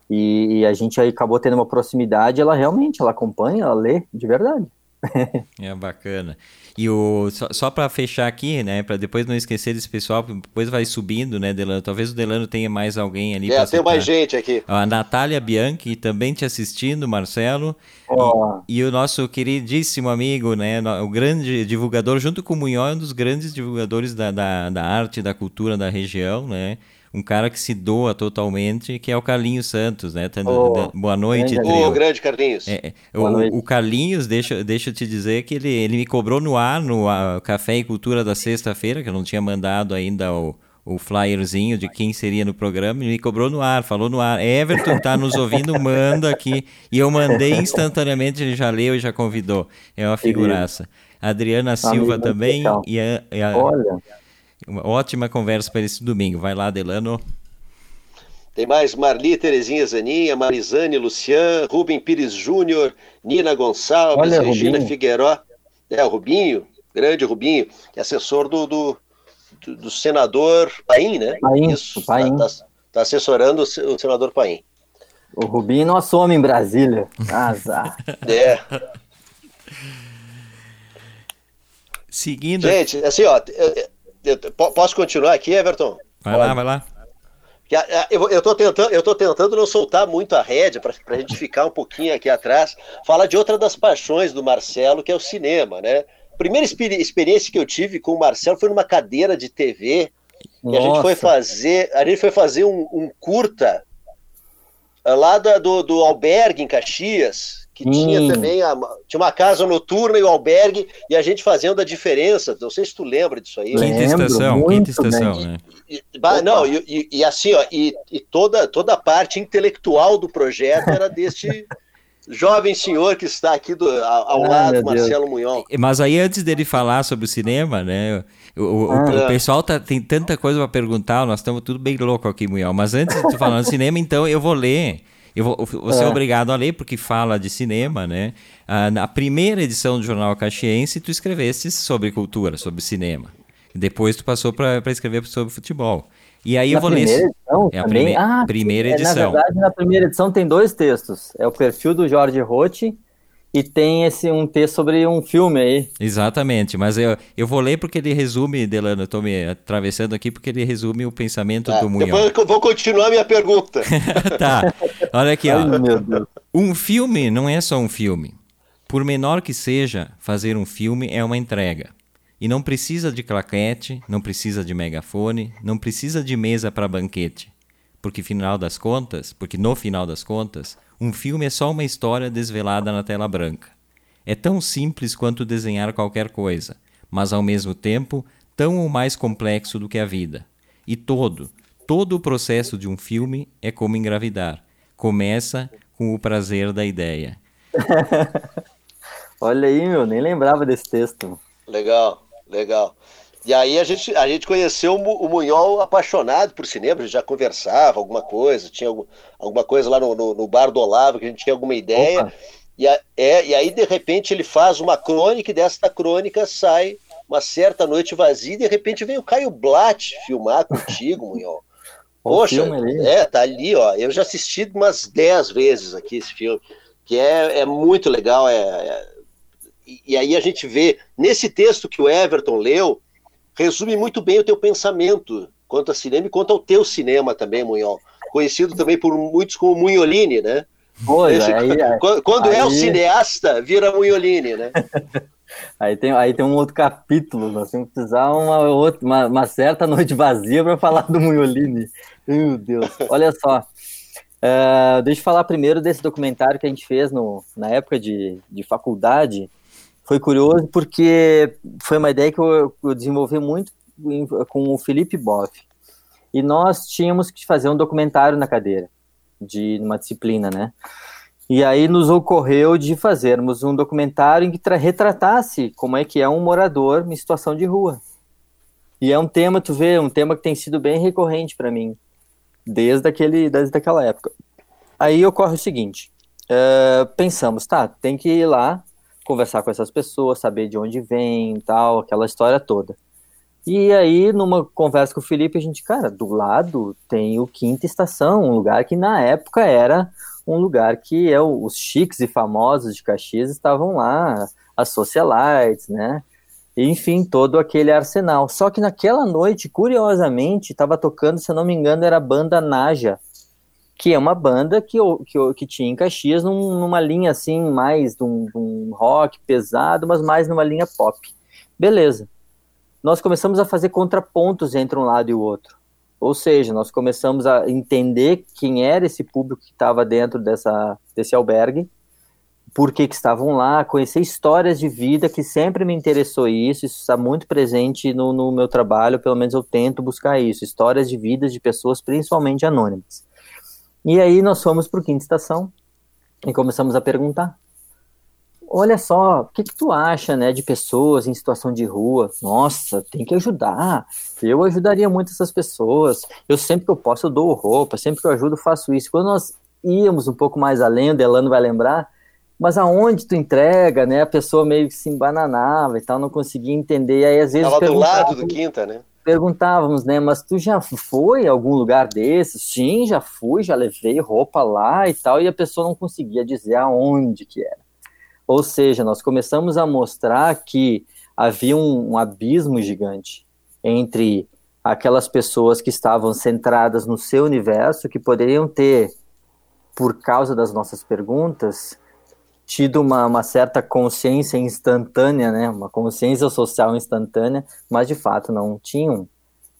E, e a gente aí acabou tendo uma proximidade, ela realmente, ela acompanha, ela lê, de verdade. <laughs> é bacana. E o, só, só para fechar aqui, né, para depois não esquecer desse pessoal, depois vai subindo, né, Delano? Talvez o Delano tenha mais alguém ali. É, tem mais gente aqui. A Natália Bianchi também te assistindo, Marcelo. Oh. E, e, o nosso queridíssimo amigo, né, o grande divulgador, junto com o Munhó, é um dos grandes divulgadores da, da, da arte, da cultura da região, né? Um cara que se doa totalmente, que é o Carlinhos Santos, né? Oh, boa noite, grande, Ô, oh, grande Carlinhos. É, é o, o, Carlinhos, deixa, deixa eu te dizer que ele, ele me cobrou no ar, no Café e Cultura da sexta-feira, que eu não tinha mandado ainda o, o flyerzinho de quem seria no programa, ele me cobrou no ar, falou no ar. Everton tá nos ouvindo, <laughs> manda aqui. E eu mandei instantaneamente, ele já leu e já convidou. É uma figuraça. Adriana Silva também. E a, e a, Olha. Uma ótima conversa para esse domingo. Vai lá, Delano. Tem mais Marli Terezinha Zaninha, Marizane Lucian, Rubem Pires Júnior, Nina Gonçalves, Olha, Regina Rubinho. Figueiró. É, o Rubinho, grande Rubinho, que é assessor do, do, do, do senador Paim, né? Paim, Isso, Paim. Tá, tá, tá, assessorando o, o senador Paim. O Rubinho não some em Brasília. Azar. <laughs> <laughs> é. Seguindo. Gente, assim, ó, eu, posso continuar aqui, Everton? Vai lá, vai lá. Eu, tô tentando, eu tô tentando não soltar muito a rédea para a gente ficar um pouquinho aqui atrás. Fala de outra das paixões do Marcelo, que é o cinema, né? Primeira experiência que eu tive com o Marcelo foi numa cadeira de TV. E a gente foi fazer, a gente foi fazer um, um curta lá do, do albergue em Caxias, que hum. tinha também a, tinha uma casa noturna e o albergue, e a gente fazendo a diferença. Não sei se tu lembra disso aí. Quinta estação, quinta estação, né? E, e, não, e, e, assim, ó, e, e, toda, toda a parte intelectual do projeto era deste, <laughs> jovem senhor que está aqui do, ao, ah, lado, Marcelo Munhol. Mas aí, antes dele falar sobre o cinema, né? O, o, ah, o pessoal tá, tem tanta coisa para perguntar, nós estamos tudo bem louco aqui, Munhol. Mas antes de tu falar do cinema, então eu vou ler. Eu vou, vou ser é. obrigado a ler, porque fala de cinema, né? Ah, na primeira edição do Jornal Caxiense, tu escreveste sobre cultura, sobre cinema. Depois tu passou para escrever sobre futebol. E aí na eu vou ler. Edição, é a prime... ah, primeira edição. É, na verdade, na primeira edição tem dois textos. É o perfil do Jorge Rotti e tem esse um texto sobre um filme aí. Exatamente, mas eu, eu vou ler porque ele resume, Delano, eu estou me atravessando aqui porque ele resume o pensamento ah, do Munhão. Depois eu vou continuar a minha pergunta. <laughs> tá, olha aqui, ó. um filme não é só um filme. Por menor que seja, fazer um filme é uma entrega. E não precisa de claquete, não precisa de megafone, não precisa de mesa para banquete. Porque final das contas, porque no final das contas, um filme é só uma história desvelada na tela branca. É tão simples quanto desenhar qualquer coisa, mas ao mesmo tempo tão ou mais complexo do que a vida. E todo, todo o processo de um filme é como engravidar. Começa com o prazer da ideia. <laughs> Olha aí, meu, nem lembrava desse texto. Legal. Legal. E aí a gente, a gente conheceu o Munhol apaixonado por cinema, a gente já conversava alguma coisa, tinha algum, alguma coisa lá no, no, no, bar do Olavo que a gente tinha alguma ideia. E, a, é, e aí, de repente, ele faz uma crônica e desta crônica sai uma certa noite vazia e de repente vem o Caio Blatt filmar contigo, Munhol. <laughs> Poxa, é, tá ali, ó. Eu já assisti umas 10 vezes aqui esse filme, que é, é muito legal, é, é e, aí a gente vê, nesse texto que o Everton leu, resume muito bem o teu pensamento quanto a cinema e quanto ao teu cinema também, Munhol. Conhecido também por muitos como Munholini, né? Pois, Esse, aí, <laughs> quando, quando aí... é o cineasta, vira Munholini, né? <laughs> Aí tem, aí tem um outro capítulo, nós temos que precisar uma, outra, uma, uma certa noite vazia para falar do Munholini. Meu Deus, olha só. Uh, deixa eu falar primeiro desse documentário que a gente fez no, na época de, de faculdade, foi curioso porque foi uma ideia que eu, eu desenvolvi muito com o Felipe Boff. E nós tínhamos que fazer um documentário na cadeira, de uma disciplina, né? E aí nos ocorreu de fazermos um documentário em que retratasse como é que é um morador em situação de rua. E é um tema, tu vê, um tema que tem sido bem recorrente para mim, desde, aquele, desde aquela época. Aí ocorre o seguinte, uh, pensamos, tá, tem que ir lá conversar com essas pessoas, saber de onde vem tal, aquela história toda. E aí, numa conversa com o Felipe, a gente, cara, do lado tem o Quinta Estação, um lugar que na época era um lugar que é os chiques e famosos de Caxias estavam lá, as socialites, né? Enfim, todo aquele arsenal. Só que naquela noite, curiosamente, estava tocando, se eu não me engano, era a banda Naja, que é uma banda que, que, que tinha em Caxias num, numa linha assim, mais de um, de um, rock pesado, mas mais numa linha pop. Beleza. Nós começamos a fazer contrapontos entre um lado e o outro. Ou seja, nós começamos a entender quem era esse público que estava dentro dessa, desse albergue, por que, que estavam lá, conhecer histórias de vida, que sempre me interessou isso, isso está muito presente no, no meu trabalho, pelo menos eu tento buscar isso, histórias de vidas de pessoas, principalmente anônimas. E aí nós fomos para o Quinta Estação e começamos a perguntar. Olha só, o que, que tu acha, né, de pessoas em situação de rua? Nossa, tem que ajudar. Eu ajudaria muito essas pessoas. Eu sempre que eu posso eu dou roupa, sempre que eu ajudo faço isso. Quando nós íamos um pouco mais além, o Delano vai lembrar, mas aonde tu entrega, né? A pessoa meio que se embananava e tal, não conseguia entender. E aí às vezes Tava do lado do Quinta, né? Perguntávamos, né? Mas tu já foi a algum lugar desses? Sim, já fui, já levei roupa lá e tal, e a pessoa não conseguia dizer aonde que era. Ou seja, nós começamos a mostrar que havia um, um abismo gigante entre aquelas pessoas que estavam centradas no seu universo, que poderiam ter, por causa das nossas perguntas, tido uma, uma, certa consciência instantânea, né, uma consciência social instantânea, mas de fato não tinham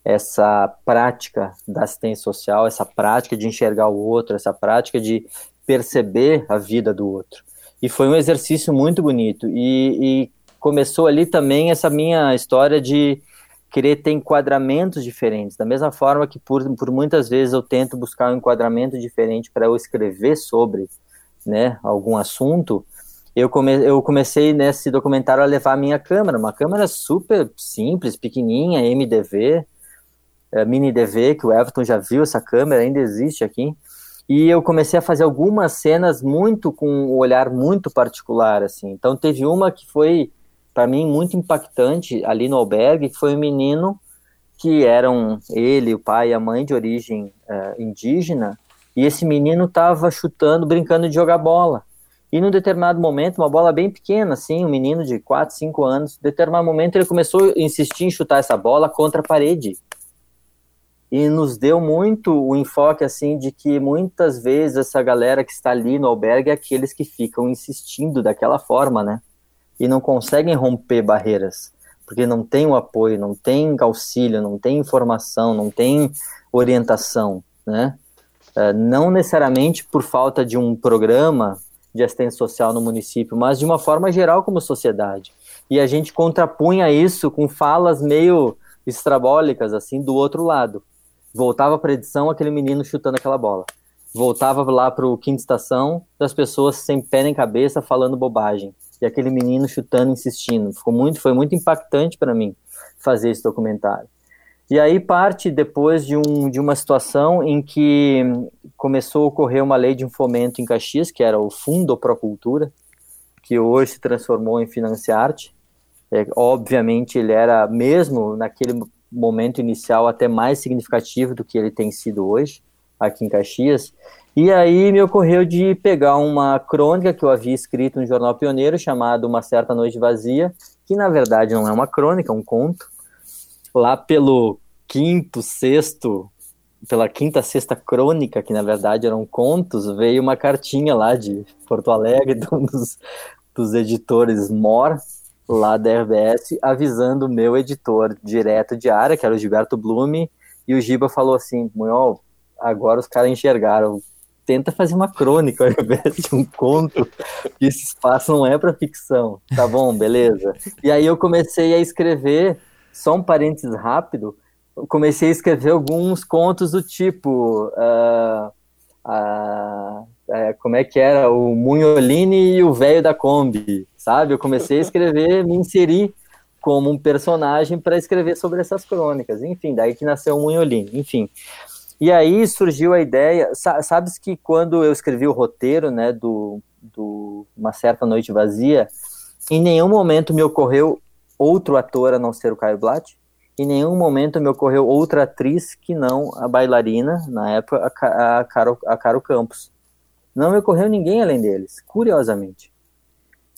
essa prática da assistência social, essa prática de enxergar o outro, essa prática de perceber a vida do outro. E foi um exercício muito bonito. E, e começou ali também essa minha história de querer ter enquadramentos diferentes, da mesma forma que por, por muitas vezes eu tento buscar um enquadramento diferente para eu escrever sobre né, algum assunto, eu, come, eu comecei nesse documentário a levar a minha câmera, uma câmera super simples, pequenininha, MDV, é, mini DV, que o Everton já viu essa câmera, ainda existe aqui. E eu comecei a fazer algumas cenas muito com um olhar muito particular, assim. Então teve uma que foi para mim muito impactante ali no albergue, que foi um menino que eram ele, o pai e a mãe de origem uh, indígena, e esse menino estava chutando, brincando de jogar bola. E num determinado momento, uma bola bem pequena, assim, um menino de 4, 5 anos, em determinado momento ele começou a insistir em chutar essa bola contra a parede. E nos deu muito o enfoque, assim, de que muitas vezes essa galera que está ali no albergue é aqueles que ficam insistindo daquela forma, né? E não conseguem romper barreiras porque não tem o apoio, não tem auxílio, não tem informação, não tem orientação, né? Uh, não necessariamente por falta de um programa de assistência social no município, mas de uma forma geral como sociedade. E a gente contrapunha isso com falas meio estrabólicas, assim, do outro lado. Voltava para a edição aquele menino chutando aquela bola. Voltava lá para o quinta estação, das pessoas sem pé nem cabeça falando bobagem e aquele menino chutando, insistindo. Ficou muito, foi muito impactante para mim fazer esse documentário. E aí parte depois de, um, de uma situação em que começou a ocorrer uma lei de fomento em Caxias, que era o Fundo Procultura, que hoje se transformou em Financiarte. É, obviamente ele era, mesmo naquele momento inicial, até mais significativo do que ele tem sido hoje, aqui em Caxias. E aí me ocorreu de pegar uma crônica que eu havia escrito no Jornal Pioneiro, chamado Uma Certa Noite Vazia, que na verdade não é uma crônica, é um conto. Lá pelo quinto, sexto, pela quinta, sexta crônica, que na verdade eram contos, veio uma cartinha lá de Porto Alegre, <laughs> de um dos, dos editores MOR, lá da RBS, avisando o meu editor direto de área, que era o Gilberto Blume, e o Giba falou assim, Munhol, agora os caras enxergaram, tenta fazer uma crônica ao invés de um conto, que esse espaço não é para ficção. Tá bom, beleza. E aí eu comecei a escrever, só um parênteses rápido, comecei a escrever alguns contos do tipo. Uh, como é que era? O Munholini e o velho da Kombi, sabe? Eu comecei a escrever, me inseri como um personagem para escrever sobre essas crônicas. Enfim, daí que nasceu o Munholini. Enfim, e aí surgiu a ideia, sabes que quando eu escrevi o roteiro, né, do, do Uma Certa Noite Vazia, em nenhum momento me ocorreu outro ator a não ser o Caio Blatt, em nenhum momento me ocorreu outra atriz que não a bailarina, na época, a, a, Caro, a Caro Campos. Não me ocorreu ninguém além deles, curiosamente,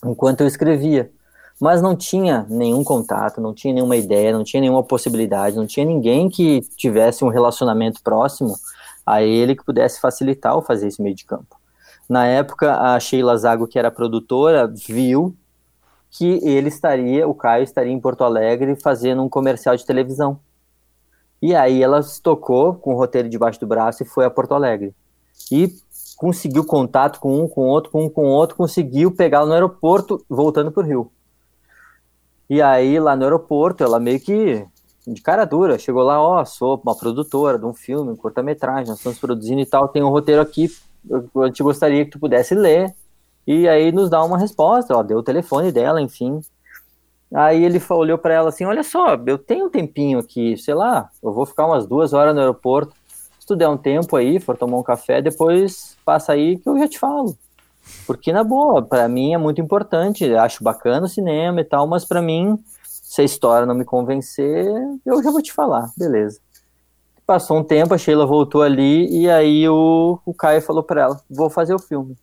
enquanto eu escrevia mas não tinha nenhum contato, não tinha nenhuma ideia, não tinha nenhuma possibilidade, não tinha ninguém que tivesse um relacionamento próximo a ele que pudesse facilitar o fazer esse meio de campo. Na época, a Sheila Zago, que era produtora, viu que ele estaria, o Caio estaria em Porto Alegre fazendo um comercial de televisão. E aí ela se tocou com o roteiro debaixo do braço e foi a Porto Alegre. E conseguiu contato com um, com outro, com um, com outro, conseguiu pegá-lo no aeroporto, voltando para o Rio. E aí, lá no aeroporto, ela meio que de cara dura, chegou lá, ó, oh, sou uma produtora de um filme, um curta-metragem, nós estamos produzindo e tal, tem um roteiro aqui, eu te gostaria que tu pudesse ler, e aí nos dá uma resposta, ó, deu o telefone dela, enfim. Aí ele olhou para ela assim, olha só, eu tenho um tempinho aqui, sei lá, eu vou ficar umas duas horas no aeroporto, se tu der um tempo aí, for tomar um café, depois passa aí que eu já te falo. Porque, na boa, para mim é muito importante. Acho bacana o cinema e tal, mas para mim, se a história não me convencer, eu já vou te falar, beleza. Passou um tempo, a Sheila voltou ali e aí o, o Caio falou para ela: vou fazer o filme.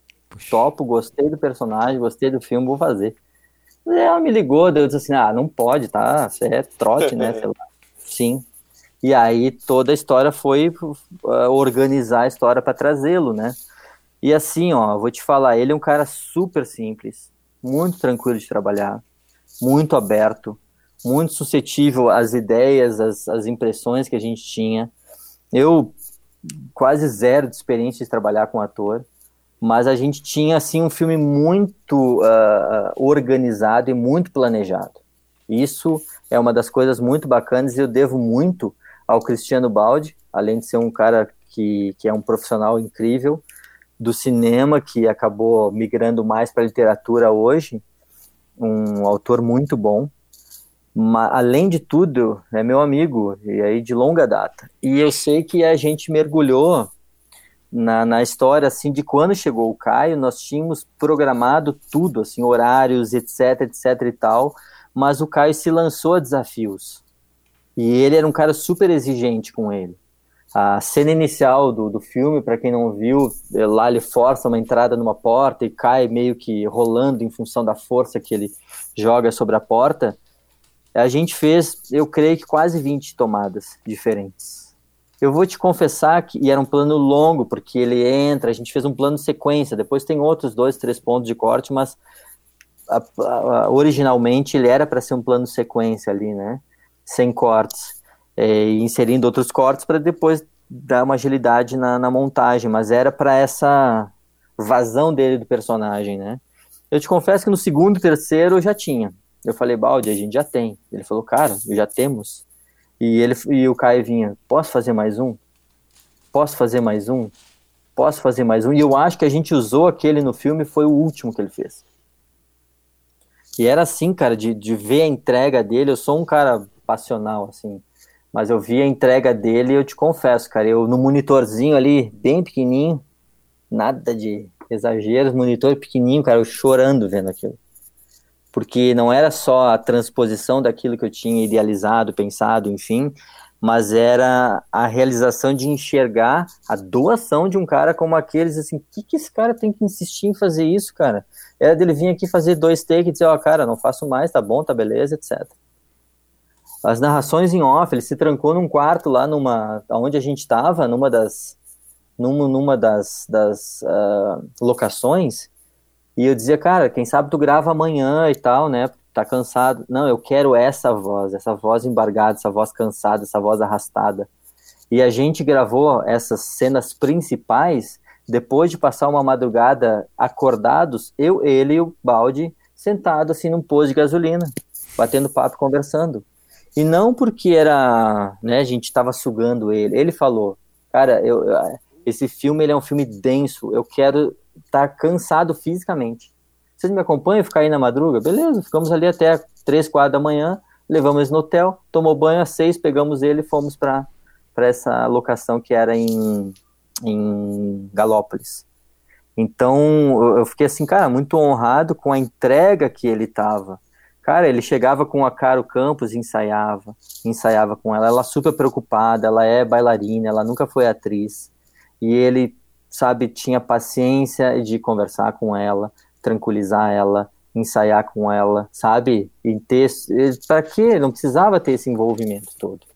Topo, gostei do personagem, gostei do filme, vou fazer. Ela me ligou, eu disse assim: ah, não pode, tá? Você é trote, né? <laughs> Sim. E aí toda a história foi uh, organizar a história para trazê-lo, né? E assim, ó, vou te falar, ele é um cara super simples, muito tranquilo de trabalhar, muito aberto, muito suscetível às ideias, às, às impressões que a gente tinha. Eu quase zero de experiência de trabalhar com ator, mas a gente tinha assim um filme muito uh, organizado e muito planejado. Isso é uma das coisas muito bacanas e eu devo muito ao Cristiano Baldi, além de ser um cara que, que é um profissional incrível, do cinema que acabou migrando mais para a literatura hoje, um autor muito bom, mas, além de tudo, é meu amigo, e aí de longa data. E eu sei que a gente mergulhou na, na história, assim, de quando chegou o Caio, nós tínhamos programado tudo, assim, horários, etc, etc e tal, mas o Caio se lançou a desafios. E ele era um cara super exigente com ele. A cena inicial do, do filme, para quem não viu, lá ele força uma entrada numa porta e cai meio que rolando em função da força que ele joga sobre a porta. A gente fez, eu creio que quase 20 tomadas diferentes. Eu vou te confessar que e era um plano longo, porque ele entra, a gente fez um plano sequência, depois tem outros dois, três pontos de corte, mas a, a, originalmente ele era para ser um plano sequência ali, né? Sem cortes. É, inserindo outros cortes para depois dar uma agilidade na, na montagem, mas era para essa vazão dele do personagem, né? Eu te confesso que no segundo e terceiro eu já tinha. Eu falei, Balde, a gente já tem. Ele falou, cara, já temos. E, ele, e o Caio vinha, posso fazer mais um? Posso fazer mais um? Posso fazer mais um? E eu acho que a gente usou aquele no filme, foi o último que ele fez. E era assim, cara, de, de ver a entrega dele. Eu sou um cara passional, assim. Mas eu vi a entrega dele e eu te confesso, cara, eu no monitorzinho ali, bem pequenininho, nada de exageros, monitor pequenininho, cara, eu chorando vendo aquilo porque não era só a transposição daquilo que eu tinha idealizado, pensado, enfim, mas era a realização de enxergar a doação de um cara como aqueles, assim, o que, que esse cara tem que insistir em fazer isso, cara? Era dele vir aqui fazer dois takes e dizer, ó, oh, cara, não faço mais, tá bom, tá beleza, etc. As narrações em off, ele se trancou num quarto lá numa, onde a gente estava, numa das, numa, numa das, das uh, locações, e eu dizia, cara, quem sabe tu grava amanhã e tal, né? Tá cansado. Não, eu quero essa voz, essa voz embargada, essa voz cansada, essa voz arrastada. E a gente gravou essas cenas principais depois de passar uma madrugada acordados, eu, ele e o Balde sentado assim num posto de gasolina, batendo papo, conversando. E não porque era, né, a gente estava sugando ele. Ele falou, cara, eu, esse filme ele é um filme denso, eu quero tá cansado fisicamente. Vocês me acompanham, ficar aí na madruga? Beleza, ficamos ali até 3, 4 da manhã, levamos no hotel, tomou banho às 6, pegamos ele e fomos para essa locação que era em, em Galópolis. Então, eu fiquei assim, cara, muito honrado com a entrega que ele tava. Cara, ele chegava com a Caro Campos e ensaiava, ensaiava com ela. Ela super preocupada, ela é bailarina, ela nunca foi atriz. E ele sabe, tinha paciência de conversar com ela, tranquilizar ela, ensaiar com ela, sabe? Ter para quê? Não precisava ter esse envolvimento todo.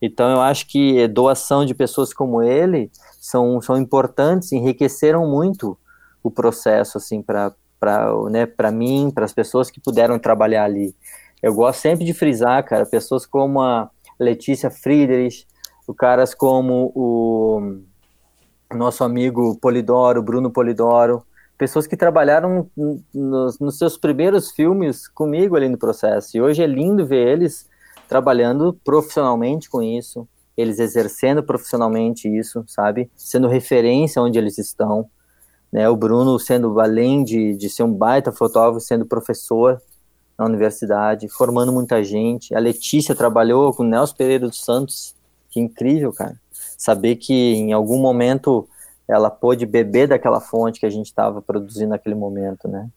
Então eu acho que doação de pessoas como ele são, são importantes, enriqueceram muito o processo assim para para né, para mim, para as pessoas que puderam trabalhar ali. Eu gosto sempre de frisar, cara, pessoas como a Letícia Friedrich, caras como o nosso amigo Polidoro, Bruno Polidoro, pessoas que trabalharam nos, nos, seus primeiros filmes comigo ali no processo. E hoje é lindo ver eles trabalhando profissionalmente com isso, eles exercendo profissionalmente isso, sabe? Sendo referência onde eles estão. Né? O Bruno sendo, além de, de ser um baita fotógrafo, sendo professor na universidade, formando muita gente. A Letícia trabalhou com o Nelson Pereira dos Santos, que incrível, cara saber que em algum momento ela pôde beber daquela fonte que a gente estava produzindo naquele momento, né?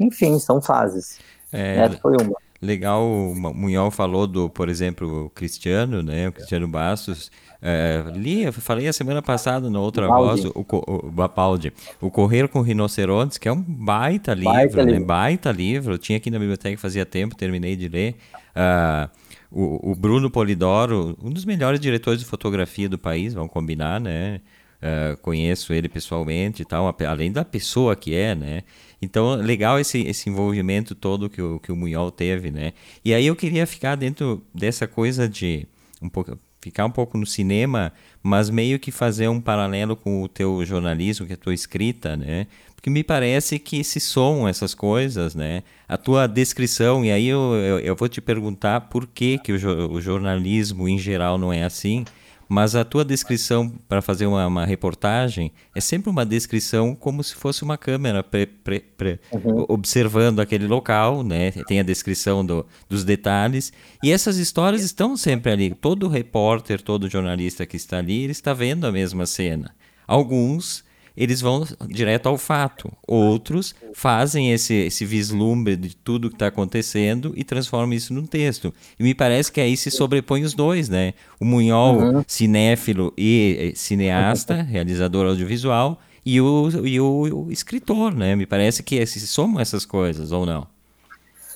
Enfim, são fases. É, Essa foi uma. Legal, o Munhol falou do, por exemplo, o Cristiano, né? O Cristiano Bastos. É, li, falei a semana passada na outra Baldi. voz, o, o, o Bapaldi, o Correr com Rinocerontes, que é um baita livro, baita né? Livro. Baita livro. Eu tinha aqui na biblioteca fazia tempo, terminei de ler. Uh, o, o, Bruno Polidoro, um dos melhores diretores de fotografia do país, vamos combinar, né? Uh, conheço ele pessoalmente e tal, além da pessoa que é, né? Então, legal esse, esse envolvimento todo que o, que o Munhol teve, né? E aí eu queria ficar dentro dessa coisa de um pouco, ficar um pouco no cinema, mas meio que fazer um paralelo com o teu jornalismo, que é a tua escrita, né? Porque me parece que se somam essas coisas, né? A tua descrição, e aí eu, eu, eu vou te perguntar por que, que o, o jornalismo em geral não é assim, mas a tua descrição para fazer uma, uma, reportagem é sempre uma descrição como se fosse uma câmera pre, pre, pre, uhum. observando aquele local, né? Tem a descrição do, dos detalhes e essas histórias estão sempre ali. Todo repórter, todo jornalista que está ali, ele está vendo a mesma cena. Alguns eles vão direto ao fato. Outros fazem esse, esse vislumbre de tudo que está acontecendo e transformam isso num texto. E me parece que aí se sobrepõe os dois, né? O Munhol, uhum. cinéfilo e cineasta, <laughs> realizador audiovisual, e o, e o, o, escritor, né? Me parece que se somam essas coisas, ou não?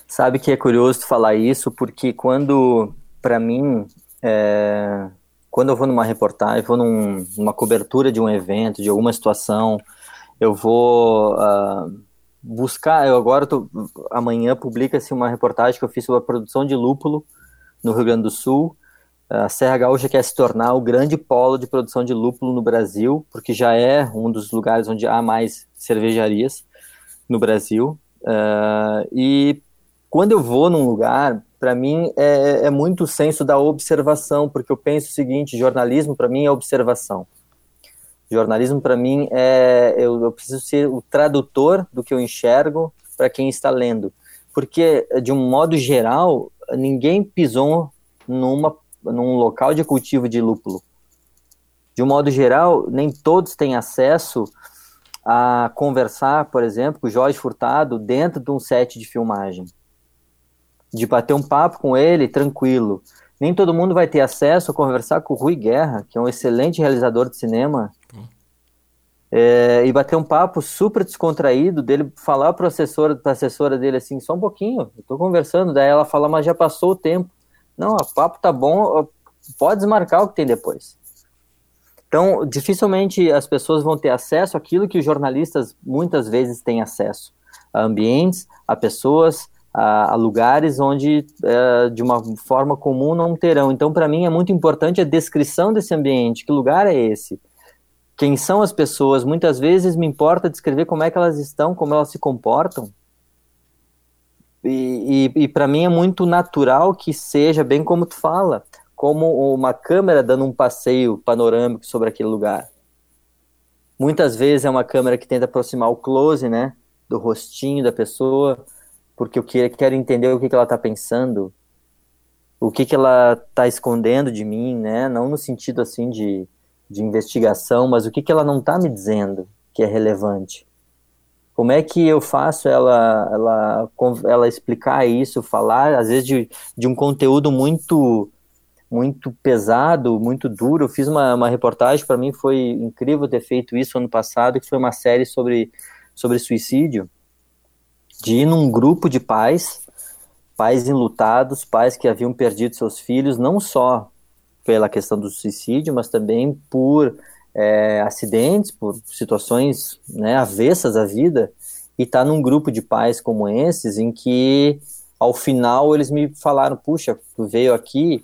Sabe que é curioso falar isso, porque quando, para mim, é, quando eu vou numa reportagem, vou num, numa cobertura de um evento, de alguma situação, eu vou uh, buscar. Eu agora tô, amanhã publica-se uma reportagem que eu fiz sobre a produção de lúpulo no Rio Grande do Sul. A Serra Gaúcha quer se tornar o grande polo de produção de lúpulo no Brasil, porque já é um dos lugares onde há mais cervejarias no Brasil. Uh, e quando eu vou num lugar, para mim é, é, muito o senso da observação, porque eu penso o seguinte: jornalismo para mim é observação. Jornalismo para mim é eu, eu, preciso ser o tradutor do que eu enxergo para quem está lendo, porque de um modo geral ninguém pisou numa num local de cultivo de lúpulo. De um modo geral, nem todos têm acesso a conversar, por exemplo, com o Jorge Furtado dentro de um set de filmagem de bater um papo com ele tranquilo. Nem todo mundo vai ter acesso a conversar com o Rui Guerra, que é um excelente realizador de cinema, é, e bater um papo super descontraído dele, falar para a assessora, assessora dele assim, só um pouquinho, eu tô conversando, daí ela fala, mas já passou o tempo. Não, o papo tá bom, pode desmarcar o que tem depois. Então, dificilmente as pessoas vão ter acesso àquilo que os jornalistas muitas vezes têm acesso, a ambientes, a pessoas, a, a lugares onde é, de uma forma comum não terão. Então, para mim, é muito importante a descrição desse ambiente. Que lugar é esse? Quem são as pessoas? Muitas vezes me importa descrever como é que elas estão, como elas se comportam. E, e, e para mim é muito natural que seja bem como tu fala, como uma câmera dando um passeio panorâmico sobre aquele lugar. Muitas vezes é uma câmera que tenta aproximar o close, né, do rostinho da pessoa, porque eu quero entender o que, que ela está pensando, o que, que ela está escondendo de mim, né? Não no sentido assim de, de investigação, mas o que, que ela não está me dizendo que é relevante. Como é que eu faço ela, ela, ela explicar isso, falar, às vezes, de, de um conteúdo muito muito pesado, muito duro. Eu fiz uma, uma reportagem, para mim foi incrível ter feito isso ano passado, que foi uma série sobre, sobre suicídio de ir num grupo de pais, pais enlutados, pais que haviam perdido seus filhos, não só pela questão do suicídio, mas também por é, acidentes, por situações né, avessas à vida, e estar tá num grupo de pais como esses, em que ao final eles me falaram: puxa, tu veio aqui,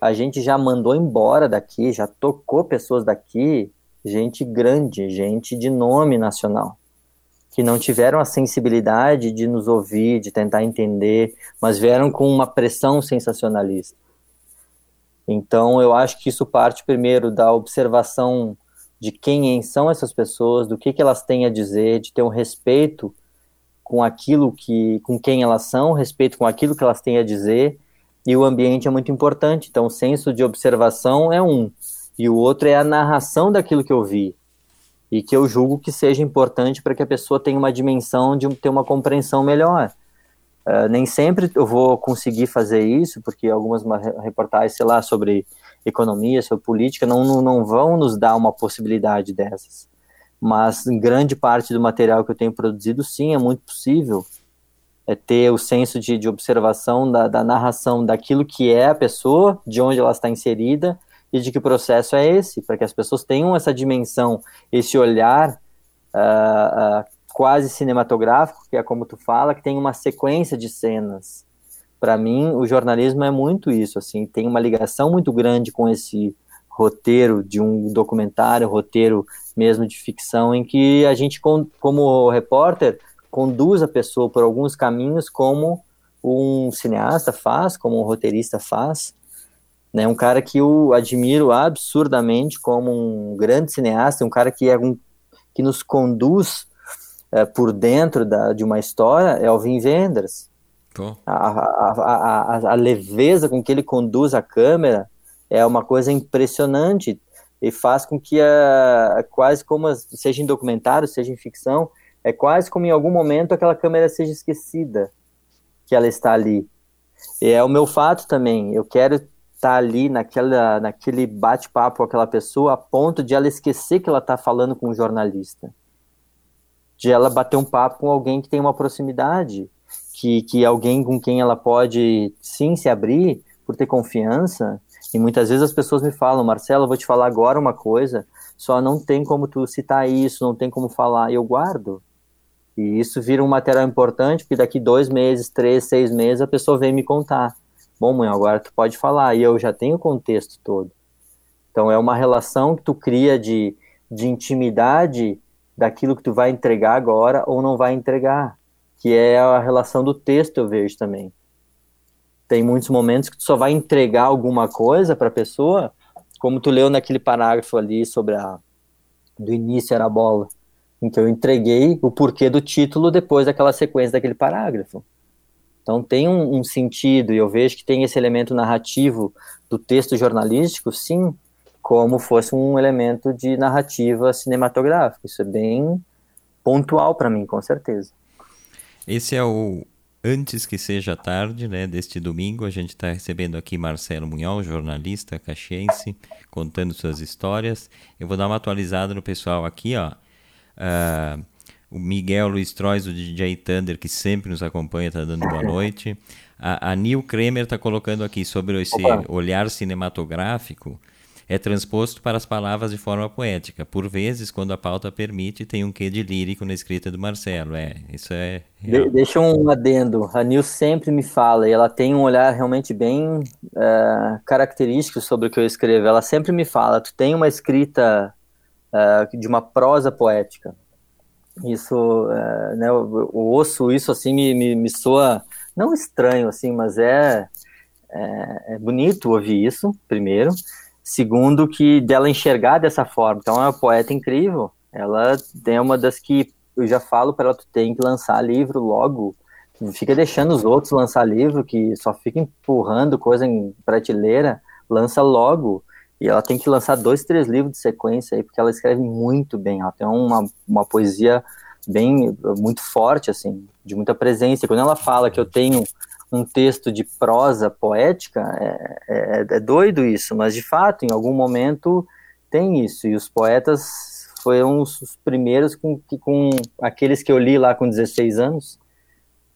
a gente já mandou embora daqui, já tocou pessoas daqui, gente grande, gente de nome nacional que não tiveram a sensibilidade de nos ouvir, de tentar entender, mas vieram com uma pressão sensacionalista. Então, eu acho que isso parte primeiro da observação de quem são essas pessoas, do que, que elas têm a dizer, de ter um respeito com aquilo que, com quem elas são, respeito com aquilo que elas têm a dizer, e o ambiente é muito importante. Então, o senso de observação é um, e o outro é a narração daquilo que eu vi e que eu julgo que seja importante para que a pessoa tenha uma dimensão de ter uma compreensão melhor. Uh, nem sempre eu vou conseguir fazer isso, porque algumas reportagens, sei lá, sobre economia, sobre política, não, não vão nos dar uma possibilidade dessas. Mas grande parte do material que eu tenho produzido, sim, é muito possível é ter o senso de, de observação da, da narração daquilo que é a pessoa, de onde ela está inserida, e de que processo é esse, para que as pessoas tenham essa dimensão, esse olhar uh, uh, quase cinematográfico, que é como tu fala, que tem uma sequência de cenas. Para mim, o jornalismo é muito isso, assim, tem uma ligação muito grande com esse roteiro de um documentário, roteiro mesmo de ficção, em que a gente, como repórter, conduz a pessoa por alguns caminhos como um cineasta faz, como um roteirista faz, né? Um cara que eu admiro absurdamente como um grande cineasta, um cara que é um que nos conduz é, por dentro da, de uma história é o Wim Wenders. A, a, a, a, leveza com que ele conduz a câmera é uma coisa impressionante e faz com que a, quase como seja em documentário, seja em ficção, é quase como em algum momento aquela câmera seja esquecida que ela está ali. E é o meu fato também. Eu quero estar ali naquela, naquele bate-papo com aquela pessoa a ponto de ela esquecer que ela está falando com um jornalista. De ela bater um papo com alguém que tem uma proximidade, que, que alguém com quem ela pode sim se abrir por ter confiança. E muitas vezes as pessoas me falam, Marcelo, eu vou te falar agora uma coisa, só não tem como tu citar isso, não tem como falar. Eu guardo. E isso vira um material importante, porque daqui dois meses, três, seis meses, a pessoa vem me contar. Bom, mãe, agora tu pode falar, e eu já tenho o contexto todo. Então é uma relação que tu cria de, de intimidade daquilo que tu vai entregar agora ou não vai entregar que é a relação do texto, eu vejo também. Tem muitos momentos que tu só vai entregar alguma coisa para a pessoa, como tu leu naquele parágrafo ali sobre a do início era a bola, em que eu entreguei o porquê do título depois daquela sequência daquele parágrafo. Então tem um, um sentido, e eu vejo que tem esse elemento narrativo do texto jornalístico, sim, como fosse um elemento de narrativa cinematográfica. Isso é bem pontual para mim, com certeza. Esse é o Antes que seja tarde, né, deste domingo, a gente está recebendo aqui Marcelo Munhol, jornalista caxiense, contando suas histórias. Eu vou dar uma atualizada no pessoal aqui, ó. Uh, o Miguel Luiz Trois, o DJ Thunder, que sempre nos acompanha, está dando boa noite. A, a Neil Kremer está colocando aqui sobre esse Opa. olhar cinematográfico é transposto para as palavras de forma poética. Por vezes, quando a pauta permite, tem um quê de lírico na escrita do Marcelo. É, isso é. De deixa um adendo. A Nil sempre me fala, e ela tem um olhar realmente bem uh, característico sobre o que eu escrevo. Ela sempre me fala: tu tem uma escrita uh, de uma prosa poética. Isso, uh, né, eu, eu, ouço isso assim, me, me, me soa, não estranho assim, mas é, é, é bonito ouvir isso, primeiro. Segundo, que dela enxergar dessa forma. Então, é uma poeta incrível. Ela é uma das que eu já falo para ela: tu tem que lançar livro logo. Fica deixando os outros lançar livro, que só fica empurrando coisa em prateleira. Lança logo. E ela tem que lançar dois, três livros de sequência aí, porque ela escreve muito bem. Ela tem uma, uma poesia bem, muito forte, assim, de muita presença. Quando ela fala que eu tenho um texto de prosa poética, é, é, é, doido isso, mas de fato, em algum momento tem isso, e os poetas foram os primeiros com, com aqueles que eu li lá com 16 anos,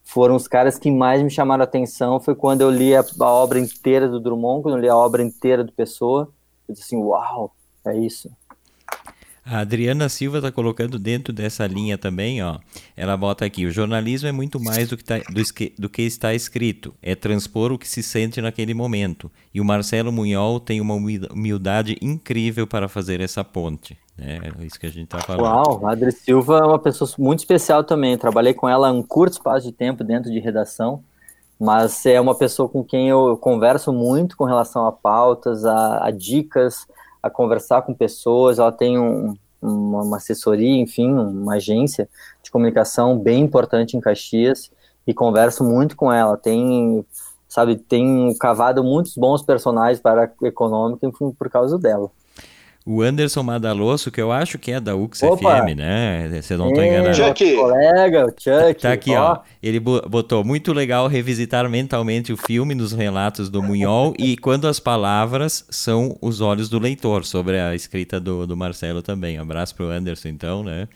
foram os caras que mais me chamaram a atenção, foi quando eu li a, a obra inteira do Drummond, quando eu li a obra inteira do Pessoa, eu disse assim, uau, é isso. A Adriana Silva está colocando dentro dessa linha também, ó. Ela bota aqui: o jornalismo é muito mais do que, tá, do, do, que está escrito, é transpor o que se sente naquele momento. E o Marcelo Munhol tem uma humildade incrível para fazer essa ponte. É, é isso que a gente está falando. Uau, a Adri Silva é uma pessoa muito especial também. Trabalhei com ela um curto espaço de tempo dentro de redação, mas é uma pessoa com quem eu converso muito com relação a pautas, a, a dicas a conversar com pessoas, ela tem um, uma, assessoria, enfim, uma agência de comunicação bem importante em Caxias e converso muito com ela. Tem, sabe, tem cavado muitos bons personagens para a econômica por causa dela o Anderson Madalosso, que eu acho que é da UX FM, né? Você não está enganado. Chuck. Colega, o Chuck. Tá aqui, ó. ó. Ele botou muito legal revisitar mentalmente o filme nos relatos do Munhol <laughs> e quando as palavras são os olhos do leitor, sobre a escrita do, do Marcelo também. Um abraço pro Anderson, então, né?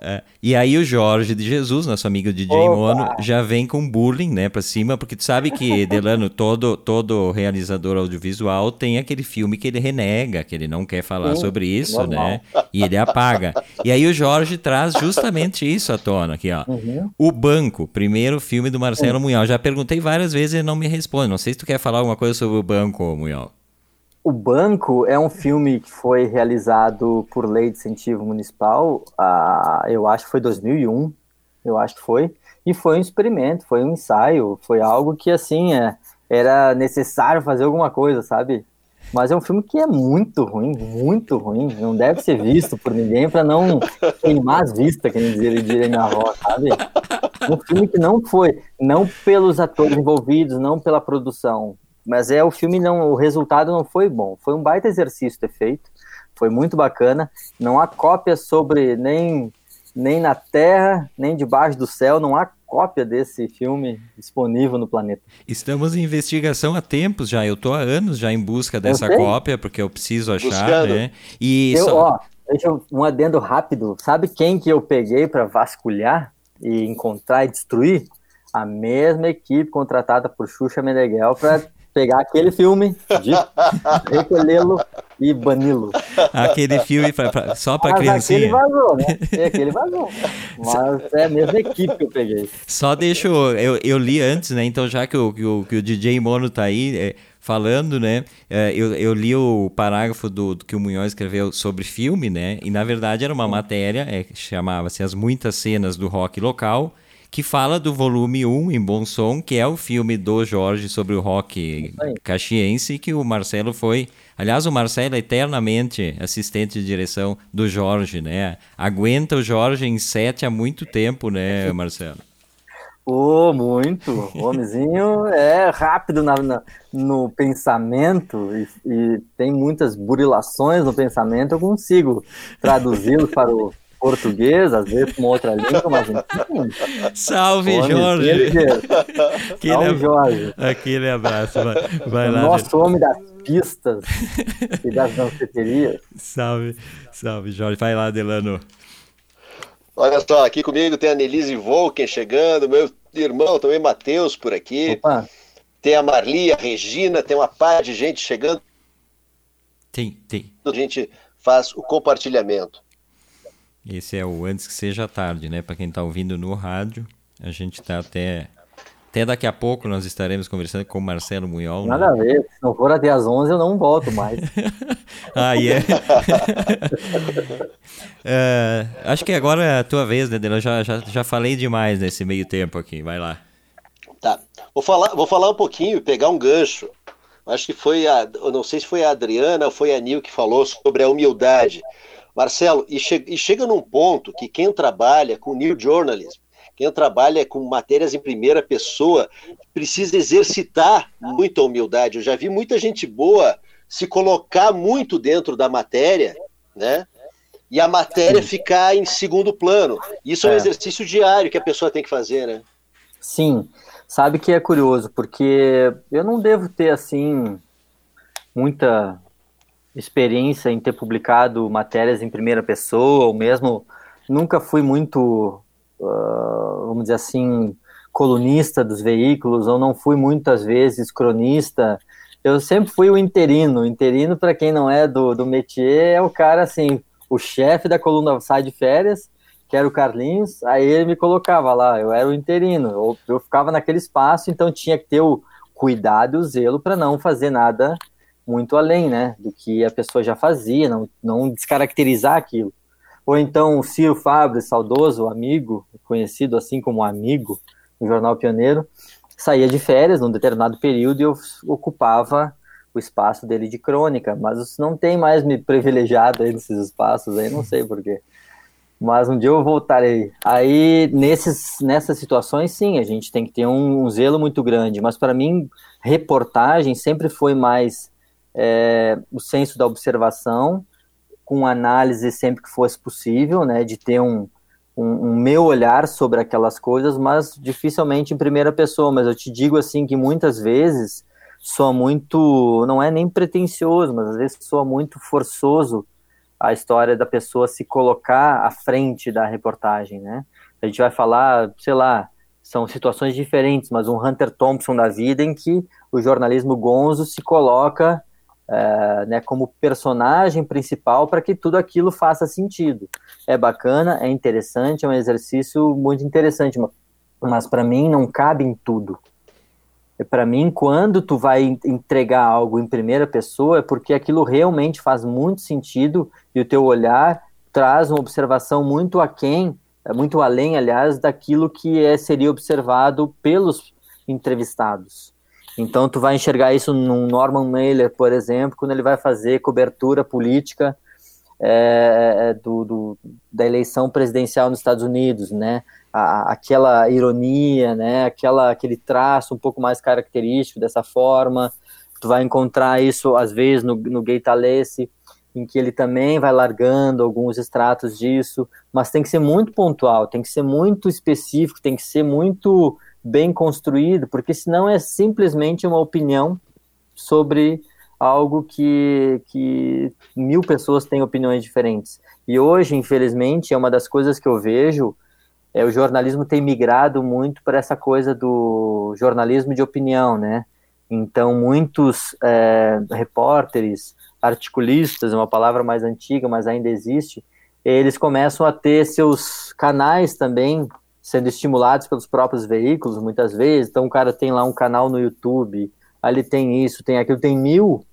É, e aí o Jorge de Jesus, nosso amigo DJ Opa. Mono, já vem com bullying, né, pra cima, porque tu sabe que, Delano, todo, todo realizador audiovisual tem aquele filme que ele renega, que ele não quer falar Sim, sobre isso, normal. né, e ele apaga. E aí o Jorge traz justamente isso à tona, aqui, ó. Uhum. O Banco, primeiro filme do Marcelo uhum. Munhal. Já perguntei várias vezes e ele não me responde. Não sei se tu quer falar alguma coisa sobre o Banco, Munhal. O Banco é um filme que foi realizado por lei de incentivo municipal, uh, eu acho que foi 2001, eu acho que foi, e foi um experimento, foi um ensaio, foi algo que, assim, é, era necessário fazer alguma coisa, sabe? Mas é um filme que é muito ruim, muito ruim. Não deve ser visto por ninguém para não queimar as vistas, que nem dizer minha avó, sabe? Um filme que não foi, não pelos atores envolvidos, não pela produção, mas é o filme não, o resultado não foi bom. Foi um baita exercício ter feito, foi muito bacana. Não há cópia sobre nem nem na Terra, nem debaixo do céu, não há cópia desse filme disponível no planeta. Estamos em investigação há tempos já. Eu estou há anos já em busca dessa cópia, porque eu preciso achar, Buscando. né? E eu, só... ó, deixa eu, um adendo rápido. Sabe quem que eu peguei para vasculhar e encontrar e destruir? A mesma equipe contratada por Xuxa Meneghel para pegar aquele filme, <laughs> recolhê-lo e bani-lo. Aquele filme pra, pra, só para criancinha. Aquele vazou, né? <laughs> É, aquele vazou. Mas é a mesma equipe que eu peguei. Só deixo, eu, eu li antes, né? Então já que o, que o, que o DJ Mono tá aí, é, falando, né? É, eu, eu li o parágrafo do, do, que o Munhoz escreveu sobre filme, né? E na verdade era uma matéria, é, chamava-se As Muitas Cenas do Rock Local que fala do volume 1 em Bom Som, que é o filme do Jorge sobre o rock caxiense, que o Marcelo foi. Aliás, o Marcelo é eternamente assistente de direção do Jorge, né? Aguenta o Jorge em sete há muito tempo, né, <laughs> Marcelo? Oh, muito. O homenzinho é rápido na, na no pensamento e, e, tem muitas burilações no pensamento. Eu consigo traduzi-lo para o português, às vezes com outra língua, mas enfim. Salve, Jorge! <laughs> Aquele, Salve, Jorge! Aquele abraço, vai, vai lá. Nosso homem das pistas e das danceterias. Salve, salve, Jorge. Vai lá, Delano. Olha só, aqui comigo tem a Nelise Volken chegando, meu irmão também, Matheus, por aqui. Opa. Tem a Marli, a Regina, tem uma par de gente chegando. Tem, tem. A gente faz o compartilhamento. Esse é o antes que seja tarde, né? Para quem está ouvindo no rádio, a gente está até até daqui a pouco nós estaremos conversando com o Marcelo Munhol. Nada né? a ver, se não for até às 11 eu não volto mais. <laughs> ah, é? <laughs> é? acho que agora é a tua vez, né, Eu já, já, já falei demais nesse meio tempo aqui, vai lá. Tá, vou falar, vou falar um pouquinho, pegar um gancho. Acho que foi a, eu não sei se foi a Adriana ou foi a Nil que falou sobre a humildade. Marcelo, e, che e chega num ponto que quem trabalha com new journalism, quem trabalha com matérias em primeira pessoa, precisa exercitar muita humildade. Eu já vi muita gente boa se colocar muito dentro da matéria, né? E a matéria ficar em segundo plano. Isso é um é. exercício diário que a pessoa tem que fazer, né? Sim. Sabe que é curioso, porque eu não devo ter, assim, muita experiência em ter publicado matérias em primeira pessoa, ou mesmo nunca fui muito, uh, vamos dizer assim, colunista dos veículos, ou não fui muitas vezes cronista. Eu sempre fui o interino. O interino, para quem não é do, do métier, é o cara assim, o chefe da coluna sai de férias, que era o Carlinhos, aí ele me colocava lá, eu era o interino, eu, eu ficava naquele espaço, então tinha que ter o cuidado e o zelo para não fazer nada muito além, né, do que a pessoa já fazia, não, não descaracterizar aquilo. Ou então o Ciro Fabre, saudoso amigo, conhecido assim como amigo no Jornal Pioneiro, saía de férias num determinado período e eu ocupava o espaço dele de crônica, mas não tem mais me privilegiado aí nesses espaços aí, não sei porquê. Mas um dia eu voltarei. Aí, nesses, nessas situações, sim, a gente tem que ter um, um zelo muito grande. Mas para mim, reportagem sempre foi mais é, o senso da observação, com análise sempre que fosse possível, né, de ter um, um, um, meu olhar sobre aquelas coisas, mas dificilmente em primeira pessoa. Mas eu te digo assim que muitas vezes soa muito, não é nem pretencioso, mas às vezes soa muito forçoso a história da pessoa se colocar à frente da reportagem, né? A gente vai falar, sei lá, são situações diferentes, mas um Hunter Thompson da vida em que o jornalismo gonzo se coloca é, né, como personagem principal para que tudo aquilo faça sentido. É bacana, é interessante, é um exercício muito interessante, mas para mim não cabe em tudo. Para mim, quando tu vai entregar algo em primeira pessoa, é porque aquilo realmente faz muito sentido e o teu olhar traz uma observação muito aquém, muito além, aliás, daquilo que é, seria observado pelos entrevistados. Então tu vai enxergar isso num Norman Mailer, por exemplo, quando ele vai fazer cobertura política é, é do, do, da eleição presidencial nos Estados Unidos, né? A, aquela ironia, né? Aquela, aquele traço um pouco mais característico dessa forma. Tu vai encontrar isso às vezes no, no Gay Talese, em que ele também vai largando alguns extratos disso, mas tem que ser muito pontual, tem que ser muito específico, tem que ser muito bem construído, porque senão é simplesmente uma opinião sobre algo que, que mil pessoas têm opiniões diferentes. E hoje, infelizmente, é uma das coisas que eu vejo, é o jornalismo tem migrado muito para essa coisa do jornalismo de opinião, né? Então, muitos é, repórteres, articulistas, uma palavra mais antiga, mas ainda existe, eles começam a ter seus canais também sendo estimulados pelos próprios veículos, muitas vezes. Então, o cara tem lá um canal no YouTube, ali tem isso, tem aquilo, tem mil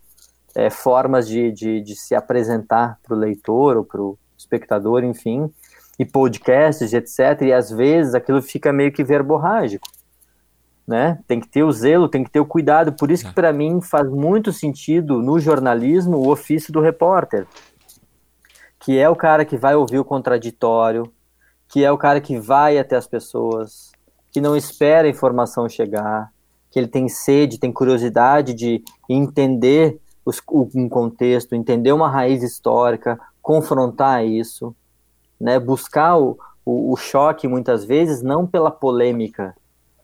é, formas de, de, de, se apresentar para o leitor ou para o espectador, enfim, e podcasts, etc. E às vezes aquilo fica meio que verborrágico. Né? Tem que ter o zelo, tem que ter o cuidado. Por isso que para mim faz muito sentido no jornalismo o ofício do repórter, que é o cara que vai ouvir o contraditório, que é o cara que vai até as pessoas, que não espera a informação chegar, que ele tem sede, tem curiosidade de entender os, um contexto, entender uma raiz histórica, confrontar isso, né? buscar o, o, o choque muitas vezes não pela polêmica,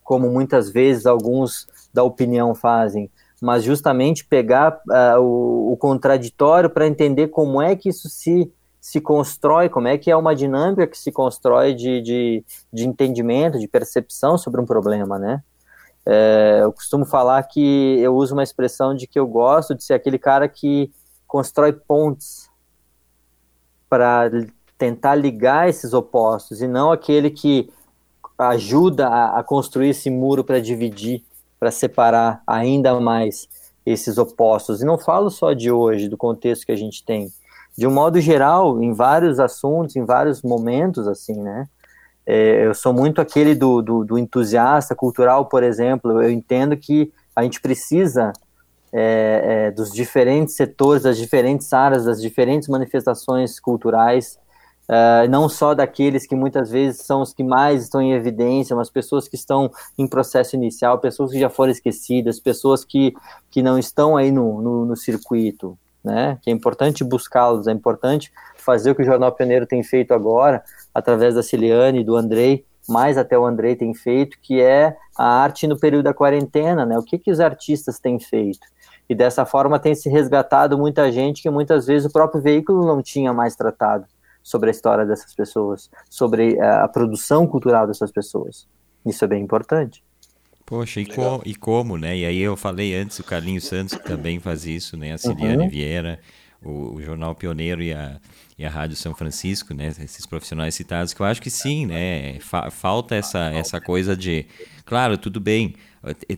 como muitas vezes alguns da opinião fazem, mas justamente pegar uh, o, o, contraditório para entender como é que isso se, se constrói, como é que é uma dinâmica que se constrói de, de, de entendimento, de percepção sobre um problema, né? É, eu costumo falar que eu uso uma expressão de que eu gosto de ser aquele cara que constrói pontes para tentar ligar esses opostos e não aquele que ajuda a, a construir esse muro para dividir, para separar ainda mais esses opostos. E não falo só de hoje, do contexto que a gente tem. De um modo geral, em vários assuntos, em vários momentos, assim, né? É, eu sou muito aquele do, do, do, entusiasta cultural, por exemplo. Eu entendo que a gente precisa é, é, dos diferentes setores, das diferentes áreas, das diferentes manifestações culturais Uh, não só daqueles que muitas vezes são os que mais estão em evidência, mas pessoas que estão em processo inicial, pessoas que já foram esquecidas, pessoas que, que não estão aí no, no, no circuito, né? Que é importante buscá-los, é importante fazer o que o Jornal Pioneiro tem feito agora, através da Ciliane e do Andrei, mais até o Andrei tem feito, que é a arte no período da quarentena, né? O que, que os artistas têm feito? E dessa forma tem se resgatado muita gente que muitas vezes o próprio veículo não tinha mais tratado sobre a história dessas pessoas, sobre eh, a produção cultural dessas pessoas. Isso é bem importante. Poxa, e, co e, como, né? E aí eu falei antes, o Carlinhos Santos também faz isso, né? A Ciliane uhum. Vieira, o, o, Jornal Pioneiro e a, e a Rádio São Francisco, né? Esses profissionais citados, que eu acho que sim, né? Fa falta essa, essa coisa de... Claro, tudo bem,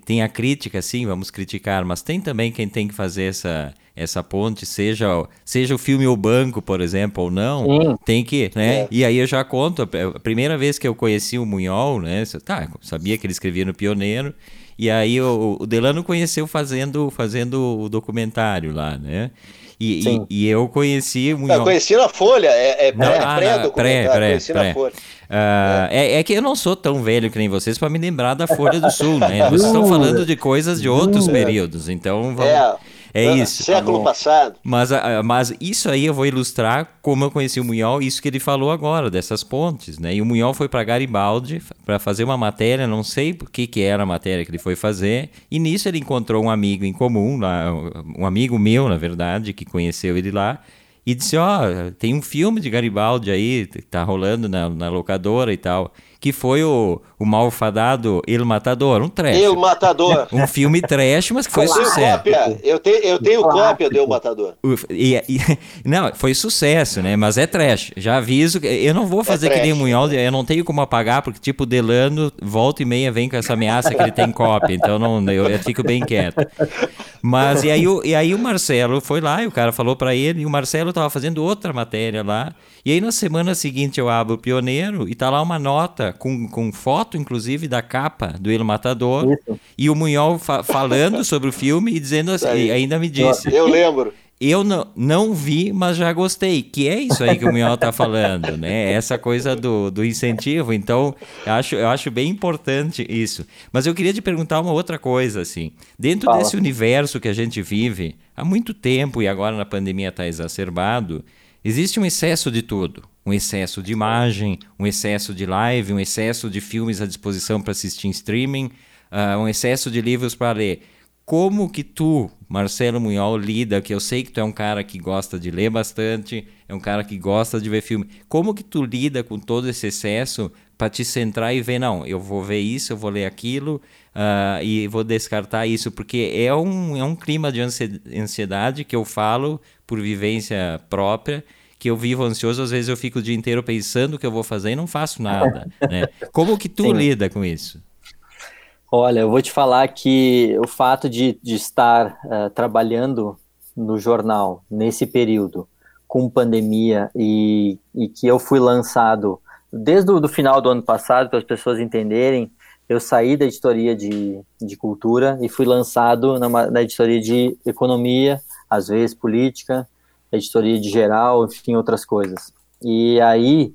tem a crítica, sim, vamos criticar, mas tem também quem tem que fazer essa essa ponte, seja, seja o filme O Banco, por exemplo, ou não, Sim. tem que, né? É. E aí eu já conto, a primeira vez que eu conheci o Munhol, né? Tá, sabia que ele escrevia no Pioneiro, e aí o, o Delano conheceu fazendo, fazendo o documentário lá, né? E, e, e, eu conheci o Munhol. Eu conheci na Folha, é, é pré-documentário, pré, pré, conheci pré. na Folha. Uh, é. é. que eu não sou tão velho que nem vocês para me lembrar da Folha do Sul, né? <laughs> Vocês estão falando de coisas de outros períodos, então vamos... É. É isso. Século passado. Mas, mas isso aí eu vou ilustrar como eu conheci o Munhol, isso que ele falou agora, dessas pontes, né? E o Munhol foi para Garibaldi para fazer uma matéria, não sei o que, que era a matéria que ele foi fazer, e nisso ele encontrou um amigo em comum, lá, um amigo meu, na verdade, que conheceu ele lá, e disse: Ó, oh, tem um filme de Garibaldi aí, tá rolando na, na locadora e tal que foi o, o malfadado El Matador, um trash. El Matador. Um filme trash, mas que foi sucesso. Cópia. Eu, te, eu tenho cópia do El Matador. E, e, <laughs> não, foi sucesso, né? Mas é trash. Já aviso, eu não vou fazer é que nem Munhol, eu não tenho como apagar, porque tipo, Delano volta e meia vem com essa ameaça que ele tem cópia, então não, eu, eu fico bem quieto. Mas e aí, o, e aí o Marcelo foi lá e o cara falou para ele, e o Marcelo tava fazendo outra matéria lá, e aí na semana seguinte eu abro o Pioneiro e tá lá uma nota com, com foto, inclusive, da capa do El Matador. Isso. E o Munhol fa falando <laughs> sobre o filme e dizendo assim, ainda me disse. Eu lembro. Eu não, não vi, mas já gostei. Que é isso aí que o Munhol está falando, né? Essa coisa do, do incentivo. Então, eu acho, eu acho bem importante isso. Mas eu queria te perguntar uma outra coisa, assim. Dentro Fala. desse universo que a gente vive há muito tempo e agora na pandemia está exacerbado, existe um excesso de tudo um excesso de imagem, um excesso de live, um excesso de filmes à disposição para assistir em streaming, uh, um excesso de livros para ler. Como que tu, Marcelo Munhol, lida, que eu sei que tu é um cara que gosta de ler bastante, é um cara que gosta de ver filme, como que tu lida com todo esse excesso para te centrar e ver, não, eu vou ver isso, eu vou ler aquilo uh, e vou descartar isso, porque é um, é um clima de ansiedade que eu falo por vivência própria, que eu vivo ansioso, às vezes eu fico o dia inteiro pensando o que eu vou fazer e não faço nada. <laughs> né? Como que tu Sim. lida com isso? Olha, eu vou te falar que o fato de, de estar uh, trabalhando no jornal nesse período, com pandemia, e, e que eu fui lançado desde o do final do ano passado, para as pessoas entenderem, eu saí da editoria de, de cultura e fui lançado na, na editoria de economia, às vezes política, editoria de geral, enfim, outras coisas. E aí,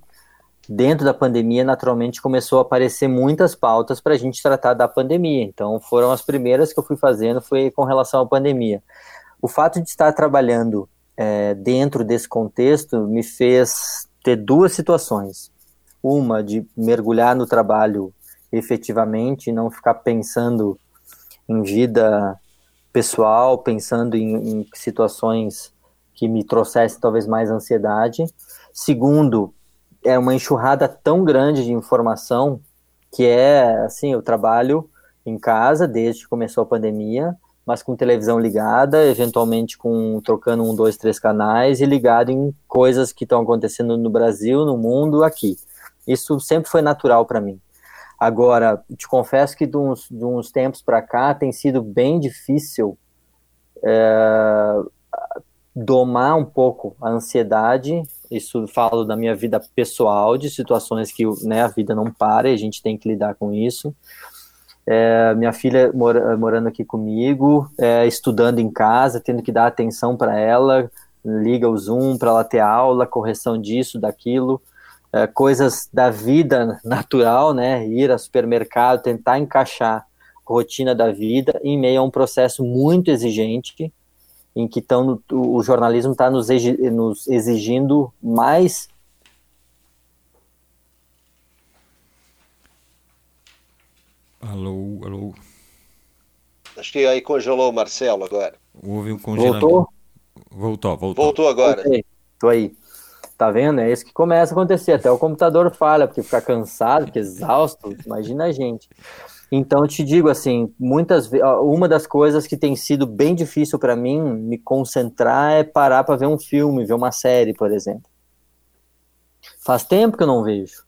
dentro da pandemia, naturalmente começou a aparecer muitas pautas para a gente tratar da pandemia. Então, foram as primeiras que eu fui fazendo, foi com relação à pandemia. O fato de estar trabalhando é, dentro desse contexto me fez ter duas situações. Uma de mergulhar no trabalho efetivamente, não ficar pensando em vida pessoal, pensando em, em situações que me trouxesse talvez mais ansiedade. Segundo, é uma enxurrada tão grande de informação que é assim, eu trabalho em casa desde que começou a pandemia, mas com televisão ligada, eventualmente com trocando um, dois, três canais e ligado em coisas que estão acontecendo no Brasil, no mundo, aqui. Isso sempre foi natural para mim. Agora, te confesso que de uns, de uns tempos para cá tem sido bem difícil é, domar um pouco a ansiedade. Isso falo da minha vida pessoal, de situações que né, a vida não para e a gente tem que lidar com isso. É, minha filha mora, morando aqui comigo, é, estudando em casa, tendo que dar atenção para ela, liga o Zoom para ela ter aula, correção disso, daquilo, é, coisas da vida natural, né? Ir ao supermercado, tentar encaixar a rotina da vida em meio a um processo muito exigente em que tão, o jornalismo está nos, nos exigindo mais Alô, alô. Acho que aí congelou o Marcelo agora. Houve um congelamento. Voltou? Voltou, voltou. Voltou agora. Voltei. Tô aí. Tá vendo? É isso que começa a acontecer. Até o computador falha, porque fica cansado, fica exausto. Imagina a gente. Então, te digo assim, muitas uma das coisas que tem sido bem difícil para mim me concentrar é parar para ver um filme, ver uma série, por exemplo. Faz tempo que eu não vejo,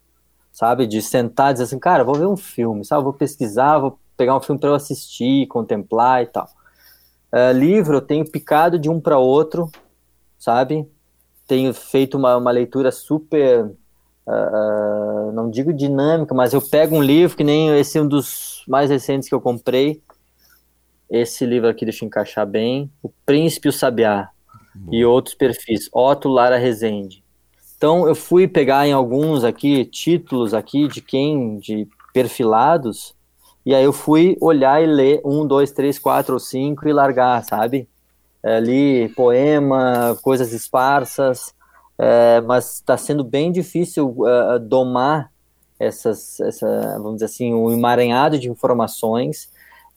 sabe? De sentar e dizer assim, cara, vou ver um filme, sabe? Vou pesquisar, vou pegar um filme para eu assistir, contemplar e tal. Uh, livro, eu tenho picado de um para outro, sabe? Tenho feito uma, uma leitura super Uh, não digo dinâmica, mas eu pego um livro que nem esse um dos mais recentes que eu comprei. Esse livro aqui deixa eu encaixar bem. O Príncipe e o Sabiá. E outros perfis. Otto Lara Rezende. Então eu fui pegar em alguns aqui títulos aqui de quem de perfilados e aí eu fui olhar e ler um, dois, três, quatro ou cinco e largar, sabe? Ali poema, coisas esparsas, é, mas está sendo bem difícil uh, domar essas, essa, vamos dizer assim, um emaranhado de informações,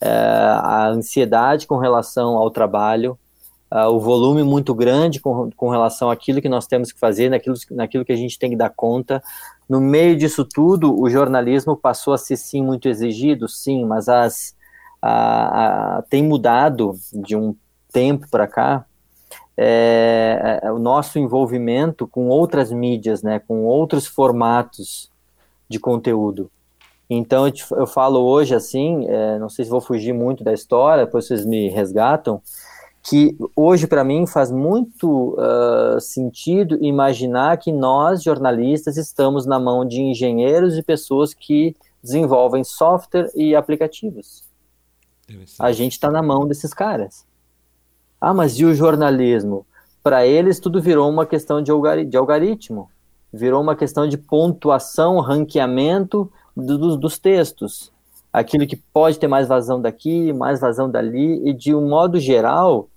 uh, a ansiedade com relação ao trabalho, uh, o volume muito grande com, com relação àquilo que nós temos que fazer, naquilo, naquilo que a gente tem que dar conta. No meio disso tudo, o jornalismo passou a ser sim muito exigido, sim, mas as, a, a, tem mudado de um tempo para cá é, é, o nosso envolvimento com outras mídias, né, com outros formatos de conteúdo. Então eu, te, eu falo hoje assim, é, não sei se vou fugir muito da história, depois vocês me resgatam, que hoje para mim faz muito uh, sentido imaginar que nós jornalistas estamos na mão de engenheiros e pessoas que desenvolvem software e aplicativos. A gente está na mão desses caras. Ah, mas e o jornalismo? Para eles tudo virou uma questão de, algoritmo, virou uma questão de pontuação, ranqueamento do, dos textos. Aquilo que pode ter mais vazão daqui, mais vazão dali, e de um modo geral,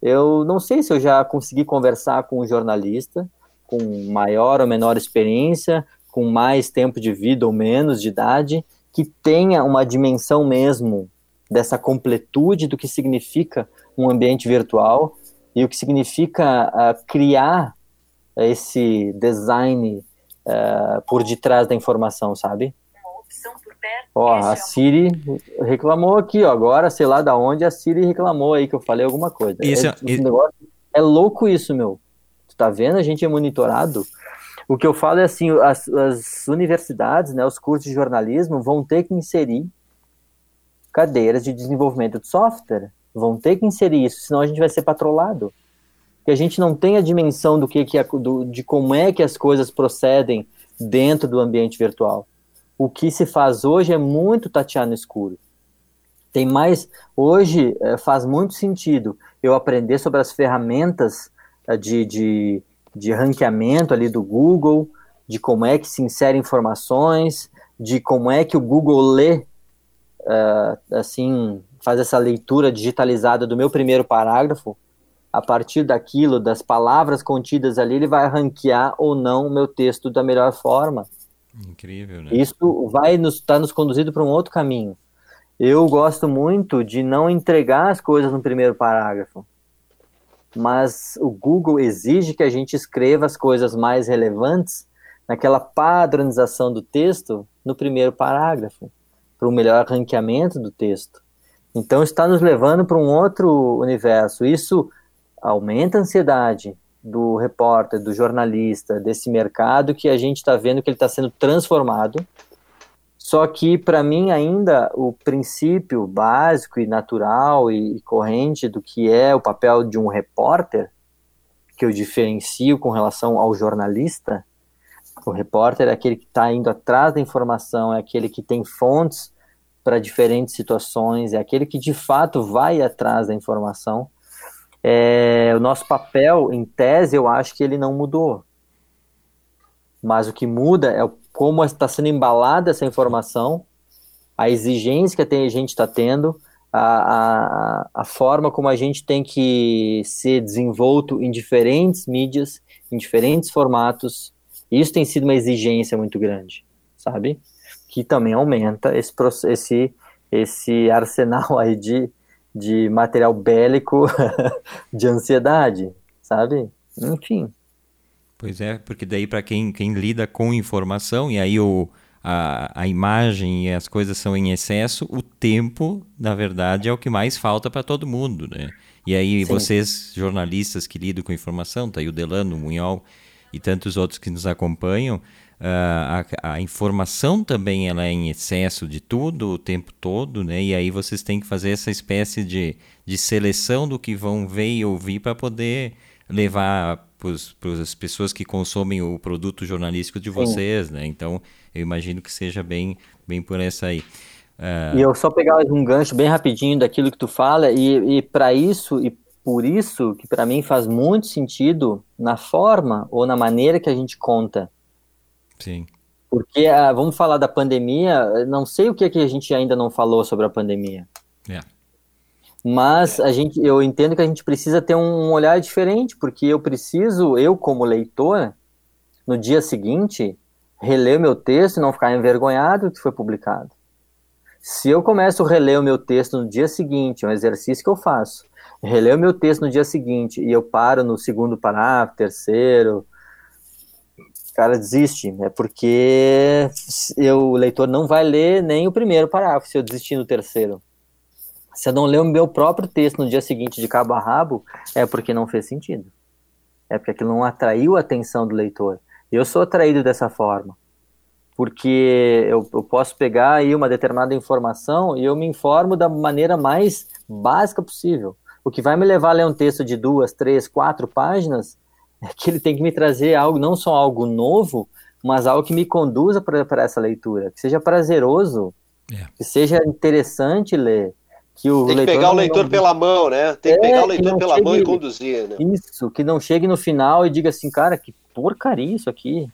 eu não sei se eu já consegui conversar com um jornalista com maior ou menor experiência, com mais tempo de vida ou menos de idade, que tenha uma dimensão mesmo dessa completude do que significa um ambiente virtual e o que significa uh, criar esse design uh, por detrás da informação, sabe? Uma opção Ó, a Siri reclamou aqui, ó. Agora, sei lá da onde, a Siri reclamou aí que eu falei alguma coisa. Isso, é, esse negócio, é louco isso, meu. Tu tá vendo? A gente é monitorado. O que eu falo é assim, as, as universidades, né, os cursos de jornalismo vão ter que inserir cadeiras de desenvolvimento de software. Vão ter que inserir isso, senão a gente vai ser patrolado. Que a gente não tem a dimensão do que, que do, de como é que as coisas procedem dentro do ambiente virtual o que se faz hoje é muito tatear no escuro. Tem mais, hoje é, faz muito sentido eu aprender sobre as ferramentas é, de, de, de ranqueamento ali do Google, de como é que se insere informações, de como é que o Google lê, uh, assim, faz essa leitura digitalizada do meu primeiro parágrafo, a partir daquilo, das palavras contidas ali, ele vai ranquear ou não o meu texto da melhor forma. Incrível, né? Isso vai nos estar tá nos conduzindo para um outro caminho. Eu gosto muito de não entregar as coisas no primeiro parágrafo, mas o Google exige que a gente escreva as coisas mais relevantes naquela padronização do texto no primeiro parágrafo, para um melhor ranqueamento do texto. Então está nos levando para um outro universo. Isso aumenta a ansiedade, do repórter, do jornalista, desse mercado que a gente está vendo que ele está sendo transformado. Só que, para mim, ainda o princípio básico e natural e corrente do que é o papel de um repórter, que eu diferencio com relação ao jornalista, o repórter é aquele que está indo atrás da informação, é aquele que tem fontes para diferentes situações, é aquele que de fato vai atrás da informação é, o nosso papel, em tese, eu acho que ele não mudou. Mas o que muda é como está sendo embalada essa informação, a exigência que a gente está tendo, a, a, a, forma como a gente tem que ser desenvolto em diferentes mídias, em diferentes formatos. Isso tem sido uma exigência muito grande, sabe? Que também aumenta esse, esse, esse arsenal aí de, de material bélico <laughs> de ansiedade, sabe? Enfim. Pois é, porque daí para quem, quem lida com informação, e aí o, a, a imagem e as coisas são em excesso, o tempo, na verdade, é o que mais falta para todo mundo, né? E aí Sim. vocês, jornalistas que lidam com informação, tá aí o Delano, o Munhol e tantos outros que nos acompanham, Uh, a, a, informação também ela é em excesso de tudo o tempo todo, né? E aí vocês têm que fazer essa espécie de, de seleção do que vão ver e ouvir para poder levar para as pessoas que consomem o produto jornalístico de vocês, Sim. né? Então eu imagino que seja bem, bem por essa aí. Uh... E eu só pegar um gancho bem rapidinho daquilo que tu fala e, e para isso e por isso que para mim faz muito sentido na forma ou na maneira que a gente conta Sim. Porque, ah, vamos falar da pandemia, não sei o que, é que a gente ainda não falou sobre a pandemia. Yeah. Mas a gente, eu entendo que a gente precisa ter um olhar diferente, porque eu preciso, eu como leitor, no dia seguinte, reler o meu texto e não ficar envergonhado do que foi publicado. Se eu começo a reler o meu texto no dia seguinte, é um exercício que eu faço, reler o meu texto no dia seguinte e eu paro no segundo parágrafo, terceiro, cara desiste, é porque eu, o leitor não vai ler nem o primeiro parágrafo se eu desistir no terceiro. Se eu não ler o meu próprio texto no dia seguinte de cabo a rabo, é porque não fez sentido. É porque aquilo não atraiu a atenção do leitor. Eu sou atraído dessa forma. Porque eu, eu posso pegar aí uma determinada informação e eu me informo da maneira mais básica possível. O que vai me levar a ler um texto de duas, três, quatro páginas é <laughs> que ele tem que me trazer algo, não só algo novo, mas algo que me conduza para essa leitura, que seja prazeroso, é. que seja interessante ler. Que o tem que pegar o leitor não... pela mão, né? Tem que é, pegar o leitor pela chegue... mão e conduzir, né? Isso, que não chegue no final e diga assim, cara, que porcaria isso aqui.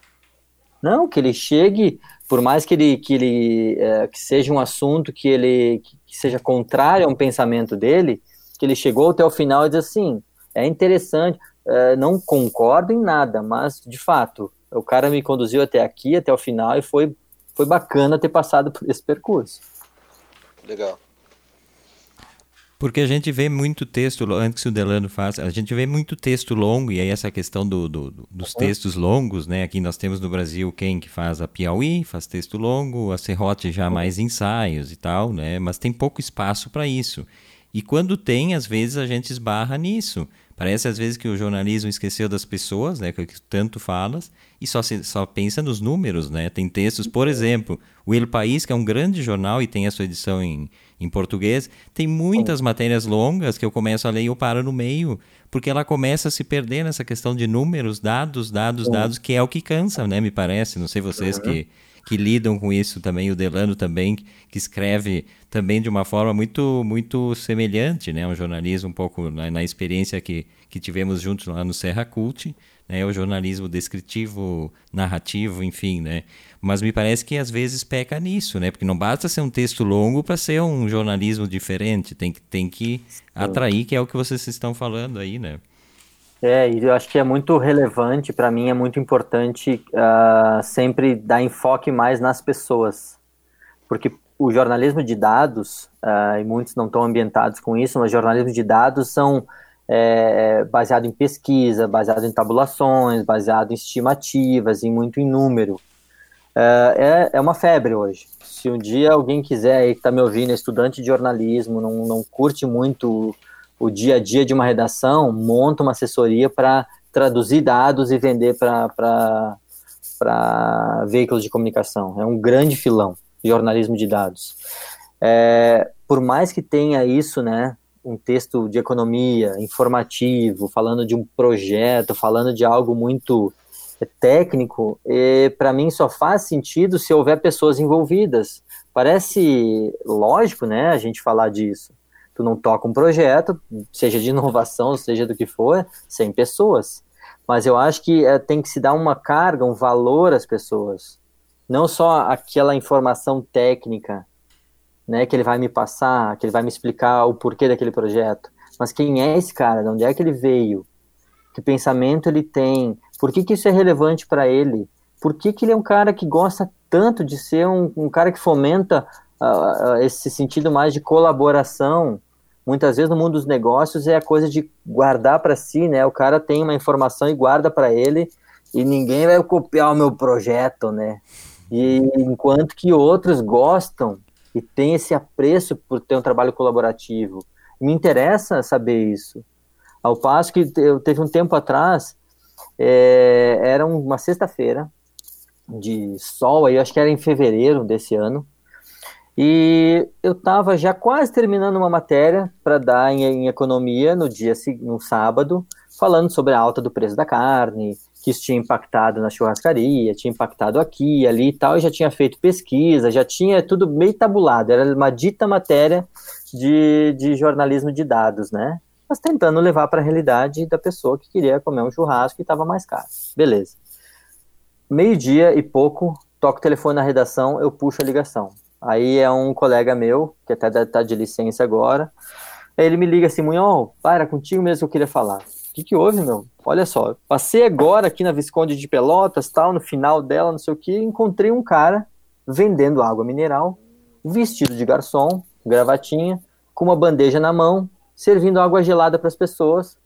Não, que ele chegue, por mais que ele que ele é, que seja um assunto que ele que, que seja contrário a um pensamento dele, que ele chegou até o final e diz assim, é interessante, é, não concordo em nada, mas de fato o cara me conduziu até aqui, até o final, e foi, foi bacana ter passado por esse percurso. Legal. Porque a gente vê muito texto, antes que o Delano faça, a gente vê muito texto longo, e aí essa questão do, do, dos uhum. textos longos, né? Aqui nós temos no Brasil quem que faz a Piauí, faz texto longo, a Serrote já uhum. mais ensaios e tal, né? Mas tem pouco espaço para isso. E quando tem, às vezes a gente esbarra nisso. Parece às vezes que o jornalismo esqueceu das pessoas, né, que tanto falas, e só, se, só pensa nos números, né? Tem textos, por exemplo, o El País, que é um grande jornal e tem a sua edição em, em português, tem muitas matérias longas que eu começo a ler e eu paro no meio, porque ela começa a se perder nessa questão de números, dados, dados, dados, que é o que cansa, né, me parece. Não sei vocês que que lidam com isso também, o Delano também, que escreve também de uma forma muito muito semelhante, né? Um jornalismo um pouco na, na experiência que, que tivemos juntos lá no Serra Cult, né? O jornalismo descritivo, narrativo, enfim, né? Mas me parece que às vezes peca nisso, né? Porque não basta ser um texto longo para ser um jornalismo diferente, tem que, tem que atrair, que é o que vocês estão falando aí, né? É, e eu acho que é muito relevante, para mim é muito importante uh, sempre dar enfoque mais nas pessoas, porque o jornalismo de dados, uh, e muitos não estão ambientados com isso, mas jornalismo de dados são é, baseado em pesquisa, baseado em tabulações, baseado em estimativas, e muito em número. Uh, é, é uma febre hoje. Se um dia alguém quiser aí que está me ouvindo, é estudante de jornalismo, não, não curte muito o dia a dia de uma redação, monta uma assessoria para traduzir dados e vender para veículos de comunicação. É um grande filão, jornalismo de dados. É, por mais que tenha isso, né, um texto de economia, informativo, falando de um projeto, falando de algo muito técnico, para mim só faz sentido se houver pessoas envolvidas. Parece lógico, né, a gente falar disso tu não toca um projeto, seja de inovação, <laughs> seja do que for, sem pessoas. Mas eu acho que é, tem que se dar uma carga, um valor às pessoas. Não só aquela informação técnica, né, que ele vai me passar, que ele vai me explicar o porquê daquele projeto, mas quem é esse cara, de onde é que ele veio, que pensamento ele tem, por que, que isso é relevante para ele, por que, que ele é um cara que gosta tanto de ser um, um cara que fomenta uh, esse sentido mais de colaboração. Muitas vezes no mundo dos negócios é a coisa de guardar para si, né? O cara tem uma informação e guarda para ele e ninguém vai copiar o meu projeto, né? E enquanto que outros gostam e têm esse apreço por ter um trabalho colaborativo. Me interessa saber isso. Ao passo que eu teve um tempo atrás, é, era uma sexta-feira de sol, aí acho que era em fevereiro desse ano, e eu estava já quase terminando uma matéria para dar em, em, economia no dia no sábado, falando sobre a alta do preço da carne, que isso tinha impactado na churrascaria, tinha impactado aqui, ali e tal. Eu já tinha feito pesquisa, já tinha tudo meio tabulado. Era uma dita matéria de, de jornalismo de dados, né? Mas tentando levar para a realidade da pessoa que queria comer um churrasco e estava mais caro. Beleza. Meio-dia e pouco, toco o telefone na redação, eu puxo a ligação Aí é um colega meu, que até deve estar de licença agora. Ele me liga assim, Munhol, para contigo mesmo que eu queria falar. O que, que houve, meu? Olha só, passei agora aqui na Visconde de Pelotas, tal, no final dela, não sei o que, encontrei um cara vendendo água mineral, vestido de garçom, gravatinha, com uma bandeja na mão, servindo água gelada para as pessoas.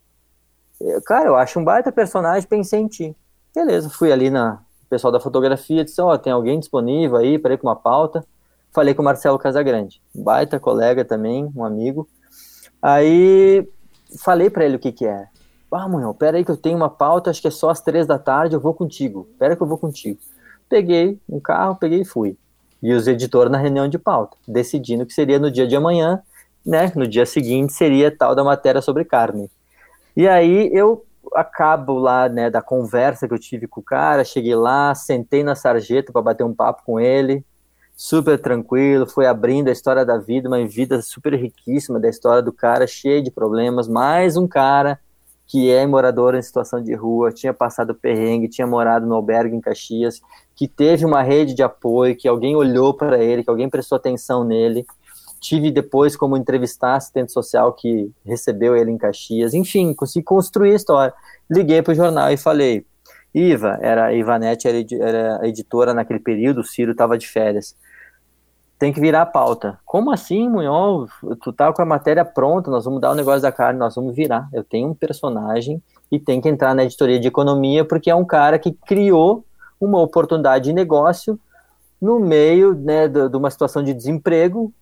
Cara, eu acho um baita personagem, pensei em ti. Beleza, fui ali na pessoal da fotografia, disse, ó, oh, tem alguém disponível aí para ir com uma pauta falei com o Marcelo Casagrande, baita colega também, um amigo. Aí falei para ele o que que é. Ah, Munhão, pera aí que eu tenho uma pauta, acho que é só às três da tarde, eu vou contigo. Pera que eu vou contigo. Peguei um carro, peguei e fui. E os editores na reunião de pauta, decidindo que seria no dia de amanhã né, no dia seguinte seria tal da matéria sobre carne. E aí eu acabo lá, né, da conversa que eu tive com o cara, cheguei lá, sentei na sarjeta para bater um papo com ele, super tranquilo, foi abrindo a história da vida, uma vida super riquíssima da história do cara, cheio de problemas, mais um cara que é morador em situação de rua, tinha passado perrengue, tinha morado no albergue em Caxias, que teve uma rede de apoio, que alguém olhou para ele, que alguém prestou atenção nele. Tive depois como entrevistar assistente social que recebeu ele em Caxias. Enfim, consegui construir a história. Liguei para o jornal e falei: Iva, era a Ivanete, era, era editora naquele período, o Ciro estava de férias tem que virar a pauta. Como assim, Munhol? Tu tá com a matéria pronta, nós vamos dar o negócio da carne, nós vamos virar. Eu tenho um personagem e tem que entrar na editoria de economia porque é um cara que criou uma oportunidade de negócio no meio né, de, uma situação de desemprego,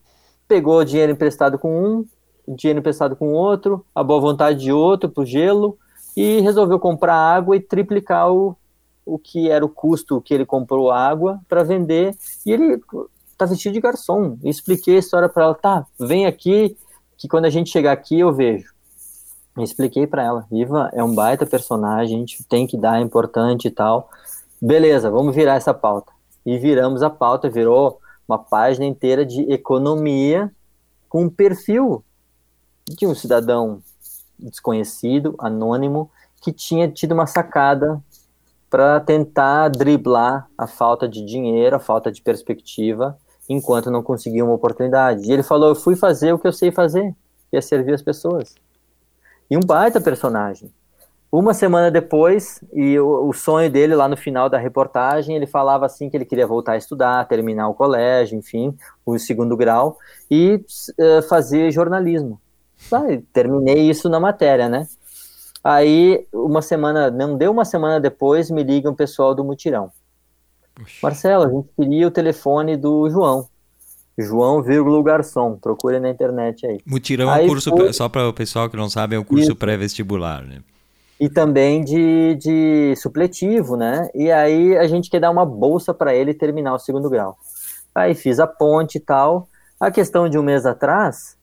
pegou dinheiro emprestado com um, dinheiro emprestado com outro, a boa vontade de outro para o gelo e resolveu comprar água e triplicar o, o que era o custo que ele comprou água para vender. E ele tá vestido de garçom. Expliquei a história para ela, tá, vem aqui, que quando a gente chegar aqui eu vejo. Expliquei para ela, Iva é um baita personagem, a gente tem que dar, é importante e tal. Beleza, vamos virar essa pauta. E viramos a pauta, virou uma página inteira de economia com um perfil de um cidadão desconhecido, anônimo, que tinha tido uma sacada para tentar driblar a falta de dinheiro, a falta de perspectiva enquanto não conseguia uma oportunidade. E ele falou: Eu fui fazer o que eu sei fazer, que é servir as pessoas. E um baita personagem. Uma semana depois, e o, o, sonho dele lá no final da reportagem, ele falava assim que ele queria voltar a estudar, terminar o colégio, enfim, o segundo grau, e uh, fazer jornalismo. Ah, terminei isso na matéria, né? Aí, uma semana, não deu uma semana depois, me liga um pessoal do Mutirão. Marcelo, a gente queria o telefone do João. João, vírgula, garçom. Procure na internet aí. Mutirão aí é um curso, foi... só para o pessoal que não sabe, é um curso pré-vestibular, né? E também de, de supletivo, né? E aí a gente quer dar uma bolsa para ele terminar o segundo grau. Aí fiz a ponte e tal. A questão de um mês atrás,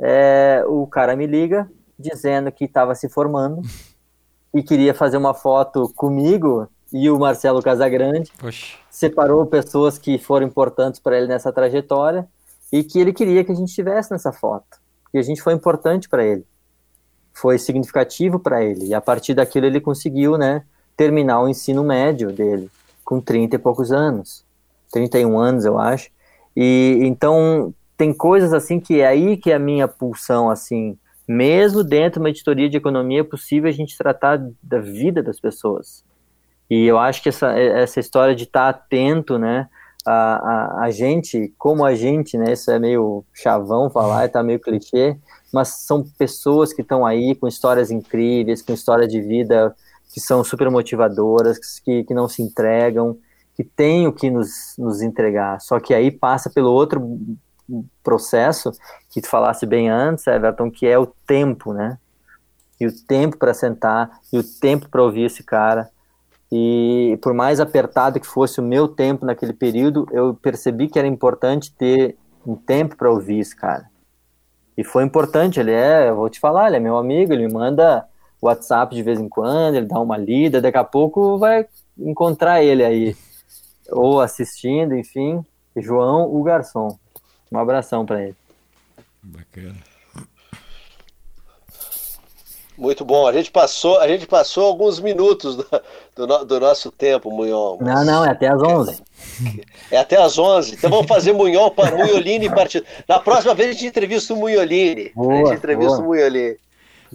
é, o cara me liga dizendo que estava se formando <laughs> e queria fazer uma foto comigo e o Marcelo Casagrande. Poxa. Separou pessoas que foram importantes para ele nessa trajetória e que ele queria que a gente estivesse nessa foto. E a gente foi importante para ele. Foi significativo para ele. E a partir daquilo ele conseguiu, né, terminar o ensino médio dele com 30 e poucos anos. 31 anos, eu acho. E então tem coisas assim que é aí que é a minha pulsão assim, mesmo dentro de uma editoria de economia é possível a gente tratar da vida das pessoas e eu acho que essa, essa história de estar atento, né, a, a, a, gente, como a gente, né, isso é meio chavão falar, está meio clichê, mas são pessoas que estão aí com histórias incríveis, com histórias de vida que são super motivadoras, que, que não se entregam, que têm o que nos, nos entregar. Só que aí passa pelo outro processo que tu falasse bem antes, Everton, que é o tempo, né? E o tempo para sentar, e o tempo para ouvir esse cara, e por mais apertado que fosse o meu tempo naquele período, eu percebi que era importante ter um tempo para ouvir esse cara. E foi importante, ele é, eu vou te falar, ele é meu amigo, ele me manda WhatsApp de vez em quando, ele dá uma lida, daqui a pouco vai encontrar ele aí, ou assistindo, enfim. João, o garçom. Um abração para ele. Bacana. Muito bom. A gente passou, a gente passou alguns minutos do, do, do nosso tempo, Munhon. Mas... Não, não, é até as 11. É até as 11. Então vamos fazer Munhon para Munholini partido. Na próxima vez a gente entrevista o Munholini. Boa, a gente entrevista boa. o Munholini.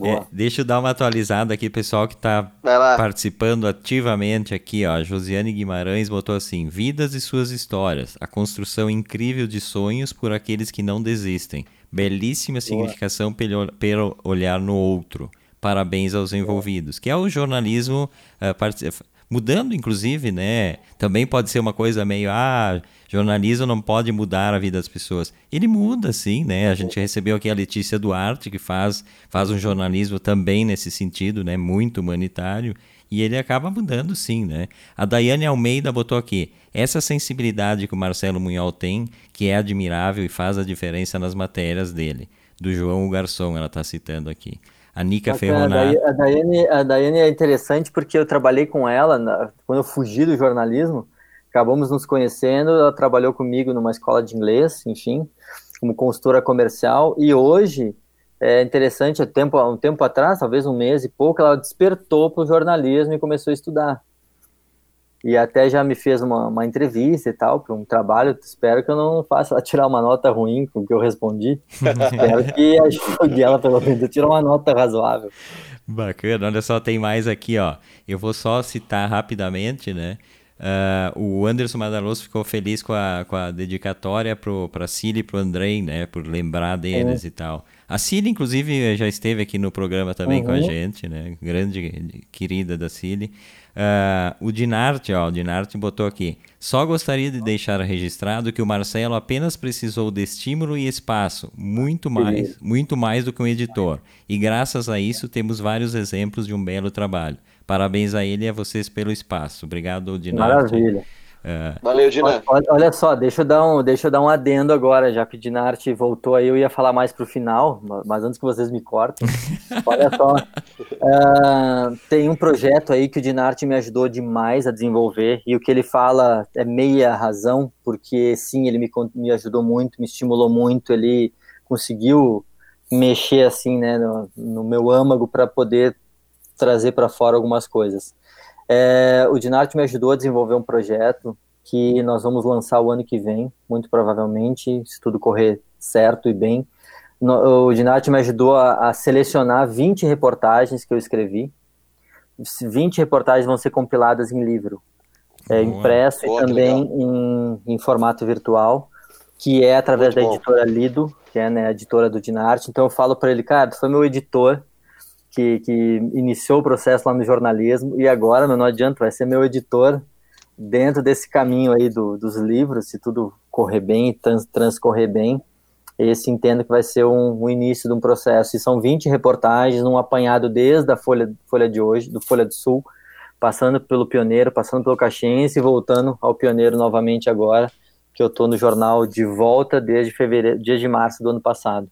É, deixa eu dar uma atualizada aqui, pessoal que está participando ativamente aqui. Ó. A Josiane Guimarães botou assim: Vidas e suas histórias. A construção incrível de sonhos por aqueles que não desistem. Belíssima Boa. significação pelo olhar no outro parabéns aos envolvidos, que é o jornalismo uh, mudando, inclusive, né? Também pode ser uma coisa meio, ah, jornalismo não pode mudar a vida das pessoas. Ele muda, sim, né? A gente recebeu aqui a Letícia Duarte, que faz, faz um jornalismo também nesse sentido, né? Muito humanitário. E ele acaba mudando, sim, né? A Daiane Almeida botou aqui, essa sensibilidade que o Marcelo Munhol tem, que é admirável e faz a diferença nas matérias dele do João Garçom, ela está citando aqui. A Nica Ferronato. A Daiane, a Daiane é interessante porque eu trabalhei com ela na, quando eu fugi do jornalismo. Acabamos nos conhecendo. Ela trabalhou comigo numa escola de inglês, enfim, como consultora comercial. E hoje é interessante, um tempo, um tempo atrás, talvez um mês e pouco, ela despertou para o jornalismo e começou a estudar. E até já me fez uma, uma entrevista e tal, para um trabalho. Espero que eu não faça ela tirar uma nota ruim com o que eu respondi. <laughs> Espero que ajude ela, pelo menos, a tirar uma nota razoável. Bacana, olha só, tem mais aqui, ó. Eu vou só citar rapidamente, né? Uh, o Anderson Madaloso ficou feliz com a, com a dedicatória para a Cília e para o Andrei, né? Por lembrar deles é. e tal. A Cília, inclusive, já esteve aqui no programa também uhum. com a uhum. gente, né? Grande querida da Cília. Uh, o Dinarte, ó, o Dinarte botou aqui. Só gostaria de deixar registrado que o Marcelo apenas precisou de estímulo e espaço, muito mais, muito mais do que um editor. E graças a isso temos vários exemplos de um belo trabalho. Parabéns a ele e a vocês pelo espaço. Obrigado, Dinarte. Maravilha. Uh, Valeu, Dinarte. Olha, olha, só, deixa eu, dar um, deixa eu dar um adendo agora, já que o Dinarte voltou aí, eu ia falar mais para o final, mas antes que vocês me cortem, <laughs> olha só, uh, tem um projeto aí que o Dinarte me ajudou demais a desenvolver, e o que ele fala é meia razão, porque sim, ele me, me ajudou muito, me estimulou muito, ele conseguiu mexer assim, né, no, no meu âmago para poder trazer para fora algumas coisas. É, o Dinarte me ajudou a desenvolver um projeto que nós vamos lançar o ano que vem, muito provavelmente, se tudo correr certo e bem. No, o Dinarte me ajudou a, a, selecionar 20 reportagens que eu escrevi. 20 reportagens vão ser compiladas em livro, é, impresso Boa, e também em, em, formato virtual, que é através muito da bom. editora Lido, que é né, a editora do Dinarte. Então eu falo para ele, cara, tu foi meu editor que, que iniciou o processo lá no jornalismo e agora, não adianta, vai ser meu editor dentro desse caminho aí do, dos livros, se tudo correr bem, trans, transcorrer bem, esse entendo que vai ser um, um, início de um processo. E são 20 reportagens, um apanhado desde a Folha, Folha de hoje, do Folha do Sul, passando pelo Pioneiro, passando pelo Caxiense e voltando ao Pioneiro novamente agora, que eu estou no jornal de volta desde fevereiro, dia de março do ano passado.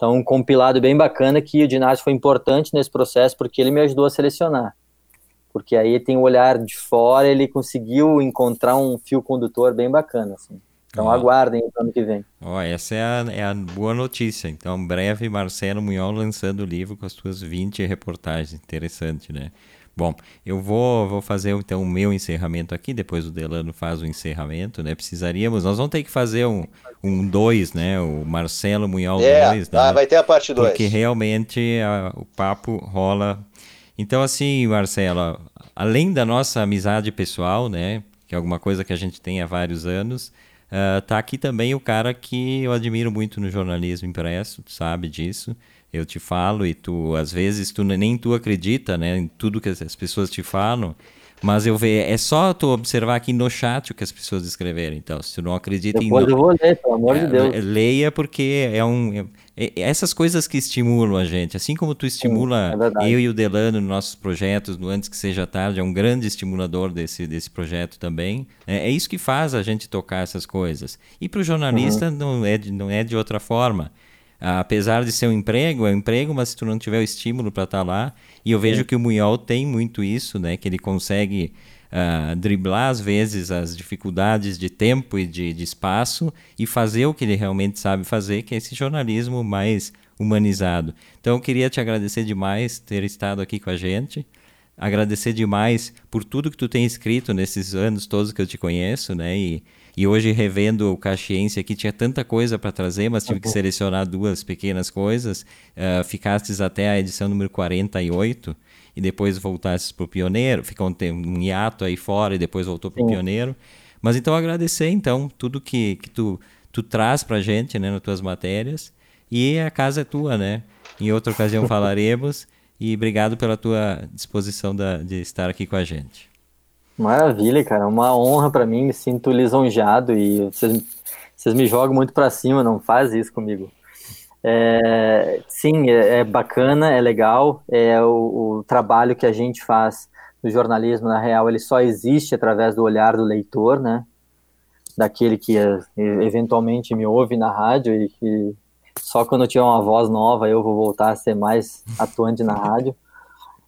Então, um compilado bem bacana que o Dinasti foi importante nesse processo porque ele me ajudou a selecionar. Porque aí tem o olhar de fora, ele conseguiu encontrar um fio condutor bem bacana. Assim. Então, oh. aguardem o ano que vem. Oh, essa é a, é a, boa notícia. Então, breve, Marcelo Munhol lançando o livro com as suas 20 reportagens. Interessante, né? Bom, eu vou, vou fazer então o meu encerramento aqui, depois o Delano faz o encerramento, né? Precisaríamos, nós vamos ter que fazer um 2, um dois, né? O Marcelo Munhol 2, é, né? Ah, vai ter a parte 2. Porque realmente a, o papo rola. Então, assim, Marcelo, além da nossa amizade pessoal, né? Que é alguma coisa que a gente tem há vários anos, uh, tá aqui também o cara que eu admiro muito no jornalismo impresso, tu sabe disso eu te falo e tu às vezes tu nem tu acredita, né, em tudo que as pessoas te falam, mas eu vejo, é só tu observar aqui no chat o que as pessoas escreveram. Então, se tu não acredita Depois em eu vou ler, pelo amor é, de Deus. Leia porque é um é, é, essas coisas que estimulam a gente, assim como tu estimula Sim, é eu e o Delano nos nossos projetos, no antes que seja tarde, é um grande estimulador desse desse projeto também. É, é isso que faz a gente tocar essas coisas. E para o jornalista uhum. não é não é de outra forma apesar de ser um emprego, é um emprego, mas se tu não tiver o estímulo para estar tá lá, e eu vejo é. que o Munhol tem muito isso, né, que ele consegue uh, driblar às vezes as dificuldades de tempo e de, de, espaço e fazer o que ele realmente sabe fazer, que é esse jornalismo mais humanizado. Então eu queria te agradecer demais ter estado aqui com a gente, agradecer demais por tudo que tu tem escrito nesses anos todos que eu te conheço, né, e e hoje, revendo o Caxiense aqui, tinha tanta coisa para trazer, mas tive que selecionar duas pequenas coisas. Uh, ficastes até a edição número 48 e depois voltasses para o Pioneiro. Ficou um, um hiato aí fora e depois voltou para o Pioneiro. Mas então agradecer então tudo que, que tu, tu traz para a gente né, nas tuas matérias. E a casa é tua, né? Em outra ocasião <laughs> falaremos. E obrigado pela tua disposição da, de estar aqui com a gente. Maravilha, cara. Uma honra para mim, me sinto lisonjeado e vocês, vocês me jogam muito para cima, não faz isso comigo. É, sim, é, é, bacana, é legal, é o, o, trabalho que a gente faz no jornalismo, na real, ele só existe através do olhar do leitor, né? Daquele que é, eventualmente me ouve na rádio e que Só quando eu tiver uma voz nova eu vou voltar a ser mais atuante na rádio.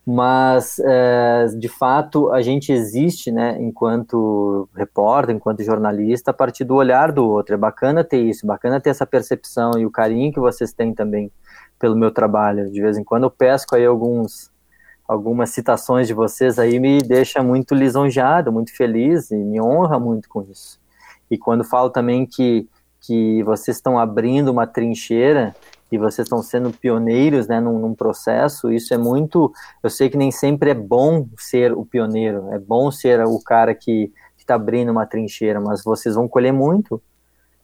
Mas, é, de fato, a gente existe, né, enquanto repórter, enquanto jornalista, a partir do olhar do outro. É bacana ter isso, bacana ter essa percepção e o carinho que vocês têm também pelo meu trabalho. De vez em quando eu pesco aí alguns algumas citações de vocês aí me deixa muito lisonjeado, muito feliz e me honra muito com isso. E quando falo também que que vocês estão abrindo uma trincheira e vocês estão sendo pioneiros né, num, num, processo, isso é muito. Eu sei que nem sempre é bom ser o pioneiro, é bom ser o cara que está abrindo uma trincheira, mas vocês vão colher muito,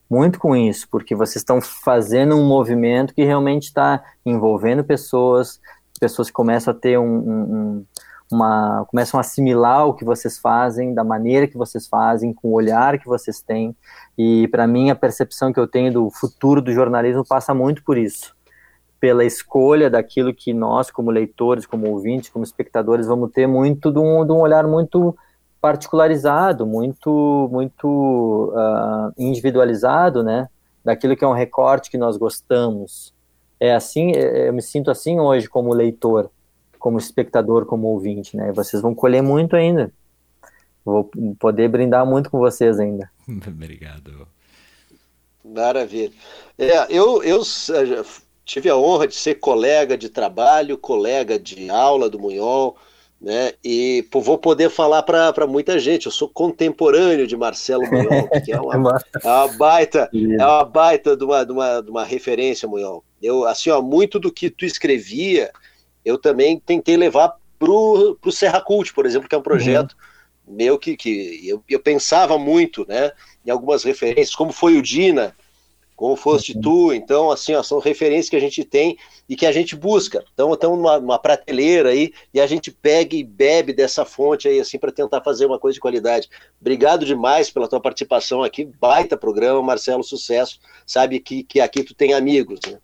muito com isso, porque vocês estão fazendo um movimento que realmente está envolvendo pessoas, pessoas começam a ter um, um, uma, começam a assimilar o que vocês fazem, da maneira que vocês fazem, com o olhar que vocês têm. E para mim a percepção que eu tenho do futuro do jornalismo passa muito por isso, pela escolha daquilo que nós, como leitores, como ouvintes, como espectadores, vamos ter muito de um, de um olhar muito particularizado, muito muito uh, individualizado, né? Daquilo que é um recorte que nós gostamos. É assim, é, eu me sinto assim hoje como leitor como espectador, como ouvinte, né? Vocês vão colher muito ainda. Vou poder brindar muito com vocês ainda. <laughs> Obrigado. Maravilha. É, eu, eu tive a honra de ser colega de trabalho, colega de aula do Munhol, né? E pô, vou poder falar para muita gente. Eu sou contemporâneo de Marcelo Munhol, <laughs> que é uma, é uma baita, é uma baita de uma, de uma, de uma referência, Munhol. Eu, assim, ó, muito do que tu escrevia, eu também tentei levar para o Serra Cult, por exemplo, que é um projeto uhum. meu que, que eu, eu, pensava muito né, em algumas referências, como foi o Dina, como foste uhum. tu, então, assim, ó, são referências que a gente tem e que a gente busca. Então, estamos numa, numa prateleira aí e a gente pega e bebe dessa fonte aí, assim, para tentar fazer uma coisa de qualidade. Obrigado demais pela tua participação aqui, baita programa, Marcelo, sucesso. Sabe que, que aqui tu tem amigos, né?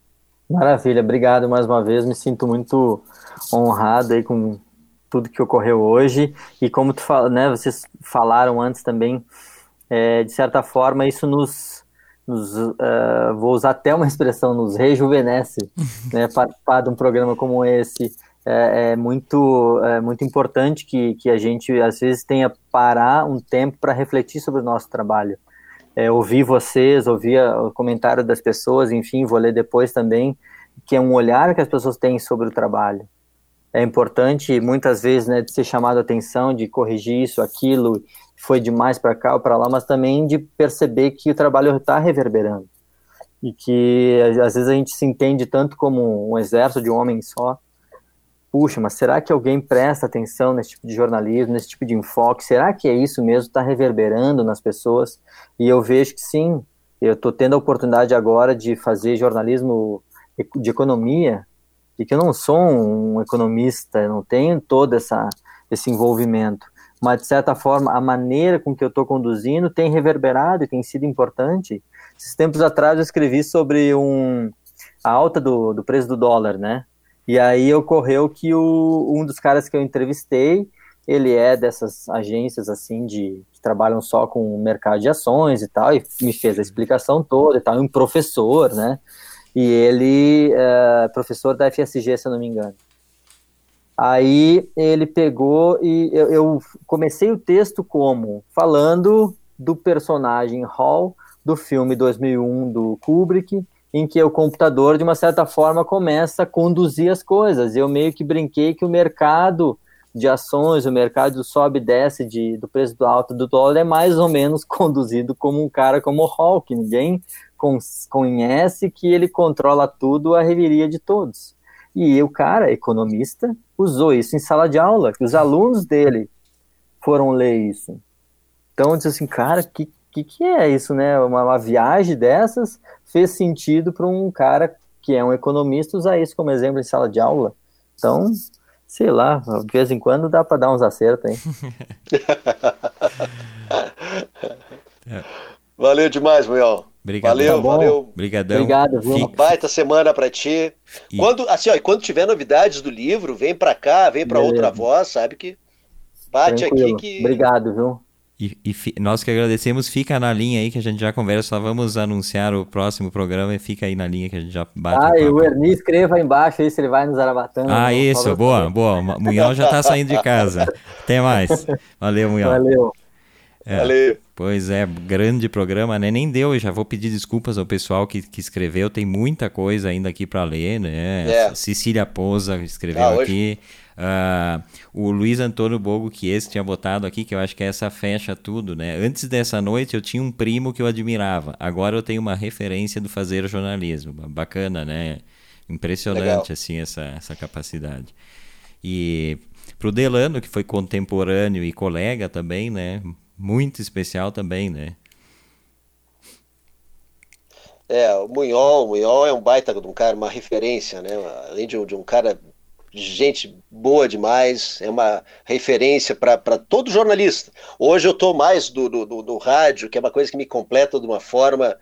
Maravilha, obrigado mais uma vez. Me sinto muito honrado aí com tudo que ocorreu hoje. E como tu fala, né, vocês falaram antes também, é, de certa forma isso nos, nos uh, vou usar até uma expressão, nos rejuvenesce, <laughs> né, participar de um programa como esse é, é muito é muito importante que, que a gente às vezes tenha parar um tempo para refletir sobre o nosso trabalho é, ouvir vocês, ouvir o comentário das pessoas, enfim, vou ler depois também, que é um olhar que as pessoas têm sobre o trabalho. É importante, muitas vezes, né, de ser chamado a atenção, de corrigir isso, aquilo, foi demais para cá ou para lá, mas também de perceber que o trabalho está reverberando. E que às vezes a gente se entende tanto como um exército de um homem só, puxa, mas será que alguém presta atenção nesse tipo de jornalismo, nesse tipo de enfoque? Será que é isso mesmo? Está reverberando nas pessoas? E eu vejo que sim. Eu estou tendo a oportunidade agora de fazer jornalismo de economia e que eu não sou um economista, eu não tenho todo essa, esse envolvimento. Mas, de certa forma, a maneira com que eu estou conduzindo tem reverberado e tem sido importante. Esses tempos atrás eu escrevi sobre um, a alta do, do preço do dólar, né? E aí ocorreu que o, um dos caras que eu entrevistei, ele é dessas agências assim de que trabalham só com o mercado de ações e tal, e me fez a explicação toda e tal, um professor, né? E ele é professor da FSG, se eu não me engano. Aí ele pegou e eu, eu comecei o texto como falando do personagem Hall do filme 2001 do Kubrick em que o computador, de uma certa forma, começa a conduzir as coisas. Eu meio que brinquei que o mercado de ações, o mercado sobe e desce de, do preço do alto do dólar é mais ou menos <laughs> conduzido como um cara como o Hawk. Ninguém conhece que ele controla tudo a reveria de todos. E o cara, economista, usou isso em sala de aula, que os alunos dele foram ler isso. Então, eu disse assim, cara, que que, que é isso, né? Uma, uma viagem dessas fez sentido para um cara que é um economista usar isso como exemplo em sala de aula. Então, sei lá, de vez em quando dá para dar uns acertos, hein? <laughs> Valeu demais, Muriel. Obrigado. Valeu, tá valeu. Obrigadão. Obrigado, viu? Uma baita semana para ti. E... Quando, assim, ó, quando tiver novidades do livro, vem para cá, vem para outra voz, sabe que bate Tranquilo. aqui que Obrigado, viu? E, e nós que agradecemos, fica na linha aí que a gente já conversa, só vamos anunciar o próximo programa e fica aí na linha que a gente já bate. Ah, e o Ernie escreva embaixo aí se ele vai nos Zarabatana. Ah, isso, boa, boa. Munhão já tá saindo de casa. Até mais. Valeu, Munhão. Valeu. É, Valeu. Pois é, grande programa, né? Nem deu, eu já vou pedir desculpas ao pessoal que, que escreveu, tem muita coisa ainda aqui para ler, né? É. Cecília Pousa escreveu ah, aqui. Uh, o Luiz Antônio Bogo, que esse tinha botado aqui, que eu acho que essa fecha tudo, né? Antes dessa noite eu tinha um primo que eu admirava. Agora eu tenho uma referência do fazer jornalismo. Bacana, né? Impressionante, Legal. assim, essa, essa capacidade. E pro Delano, que foi contemporâneo e colega também, né? Muito especial também, né? É, o Munhol, o Munhol é um baita de um cara, uma referência, né? Além de de um cara gente boa demais, é uma referência para todo jornalista. Hoje eu estou mais do, do, do, do, rádio, que é uma coisa que me completa de uma forma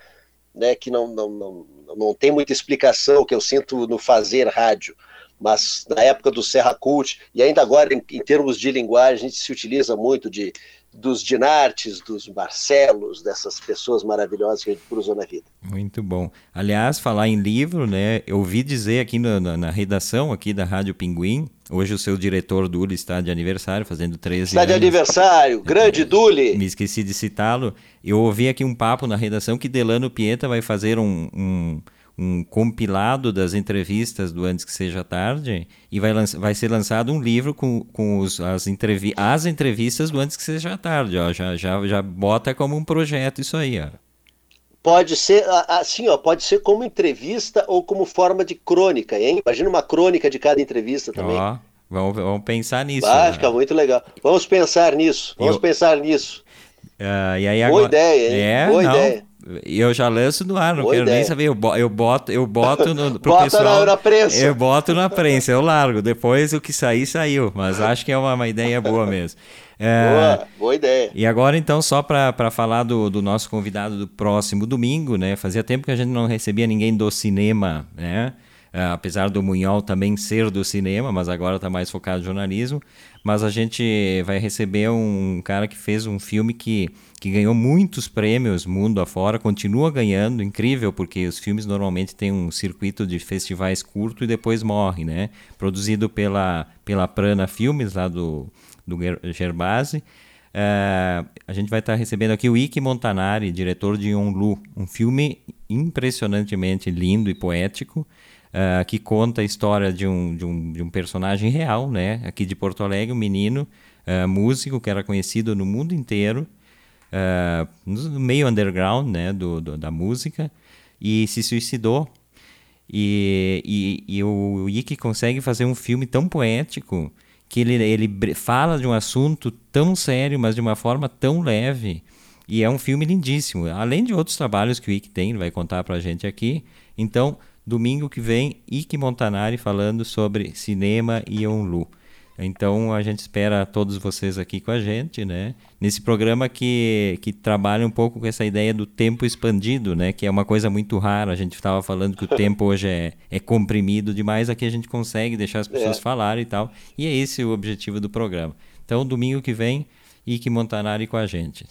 né, que não, não, não, não tem muita explicação que eu sinto no fazer rádio. Mas na época do Serra Cult, e ainda agora em, em termos de linguagem, a gente se utiliza muito de, dos Dinartes, dos Marcelos, dessas pessoas maravilhosas que a gente cruzou na vida. Muito bom. Aliás, falar em livro, né? Eu ouvi dizer aqui na, na, na redação aqui da Rádio Pinguim, hoje o seu diretor Duli está de aniversário, fazendo 13 está anos. Está de aniversário, grande <laughs> Duli! Me esqueci de citá-lo. Eu ouvi aqui um papo na redação que Delano Pieta vai fazer um, um um compilado das entrevistas do Antes que Seja Tarde e vai, vai ser lançado um livro com, com os, as, entrevi as entrevistas do Antes que Seja Tarde. Ó. Já, já, já bota como um projeto isso aí. Ó. Pode ser assim, ó, pode ser como entrevista ou como forma de crônica, hein? Imagina uma crônica de cada entrevista também. Ó, vamos, vamos pensar nisso. Vai né? ficar muito legal. Vamos pensar nisso. Vamos Eu... pensar nisso. Uh, e aí agora... Boa ideia, hein? É, Boa não, ideia. Eu já lanço no ar, não Boa quero ideia. nem saber. Eu, eu boto, eu boto <laughs> no, pro Bota pessoal. Na, na prensa. Eu boto na prensa, eu largo. Depois o que sair, saiu. Mas <laughs> acho que é uma, uma ideia boa mesmo. É, boa, boa ideia. E agora, então, só para falar do, do nosso convidado do próximo domingo, né? Fazia tempo que a gente não recebia ninguém do cinema, né? Uh, apesar do Munhol também ser do cinema, mas agora está mais focado no jornalismo. Mas a gente vai receber um cara que fez um filme que, que ganhou muitos prêmios mundo afora, continua ganhando, incrível, porque os filmes normalmente têm um circuito de festivais curto e depois morre, né? Produzido pela, pela Prana Filmes, lá do, do Gerbasi. Uh, a gente vai estar tá recebendo aqui o Ike Montanari, diretor de Onlu, um filme impressionantemente lindo e poético, uh, que conta a história de um, de, um, de um personagem real, né? Aqui de Porto Alegre, um menino, uh, músico que era conhecido no mundo inteiro, uh, no meio underground, né? Do, do, da música, e se suicidou. E, e, e o Ike consegue fazer um filme tão poético que ele, ele fala de um assunto tão sério, mas de uma forma tão leve. E é um filme lindíssimo. Além de outros trabalhos que o Ike tem, ele vai contar pra gente aqui. Então, Domingo que vem, Ike Montanari falando sobre cinema e Onlu. Então a gente espera todos vocês aqui com a gente, né? Nesse programa que, que trabalha um pouco com essa ideia do tempo expandido, né? Que é uma coisa muito rara. A gente estava falando que o tempo hoje é, é comprimido demais. Aqui a gente consegue deixar as pessoas é. falarem e tal. E é esse o objetivo do programa. Então, domingo que vem, Ike Montanari com a gente.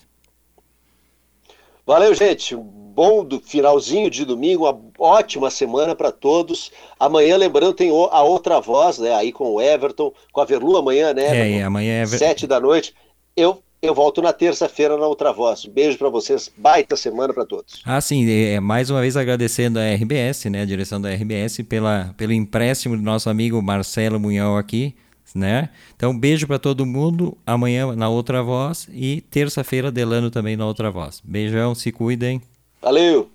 Valeu, gente bom do finalzinho de domingo, uma ótima semana para todos. Amanhã, lembrando, tem a outra voz, né? Aí com o Everton, com a Verlu amanhã, né? É, amanhã é sete da noite. Eu eu volto na terça-feira na outra voz. Beijo para vocês, baita semana para todos. Ah, sim, é, mais uma vez agradecendo a RBS, né, a direção da RBS pela pelo empréstimo do nosso amigo Marcelo Munhão aqui, né? Então, beijo para todo mundo. Amanhã na outra voz e terça-feira Delano também na outra voz. Beijão, se cuidem. Valeu!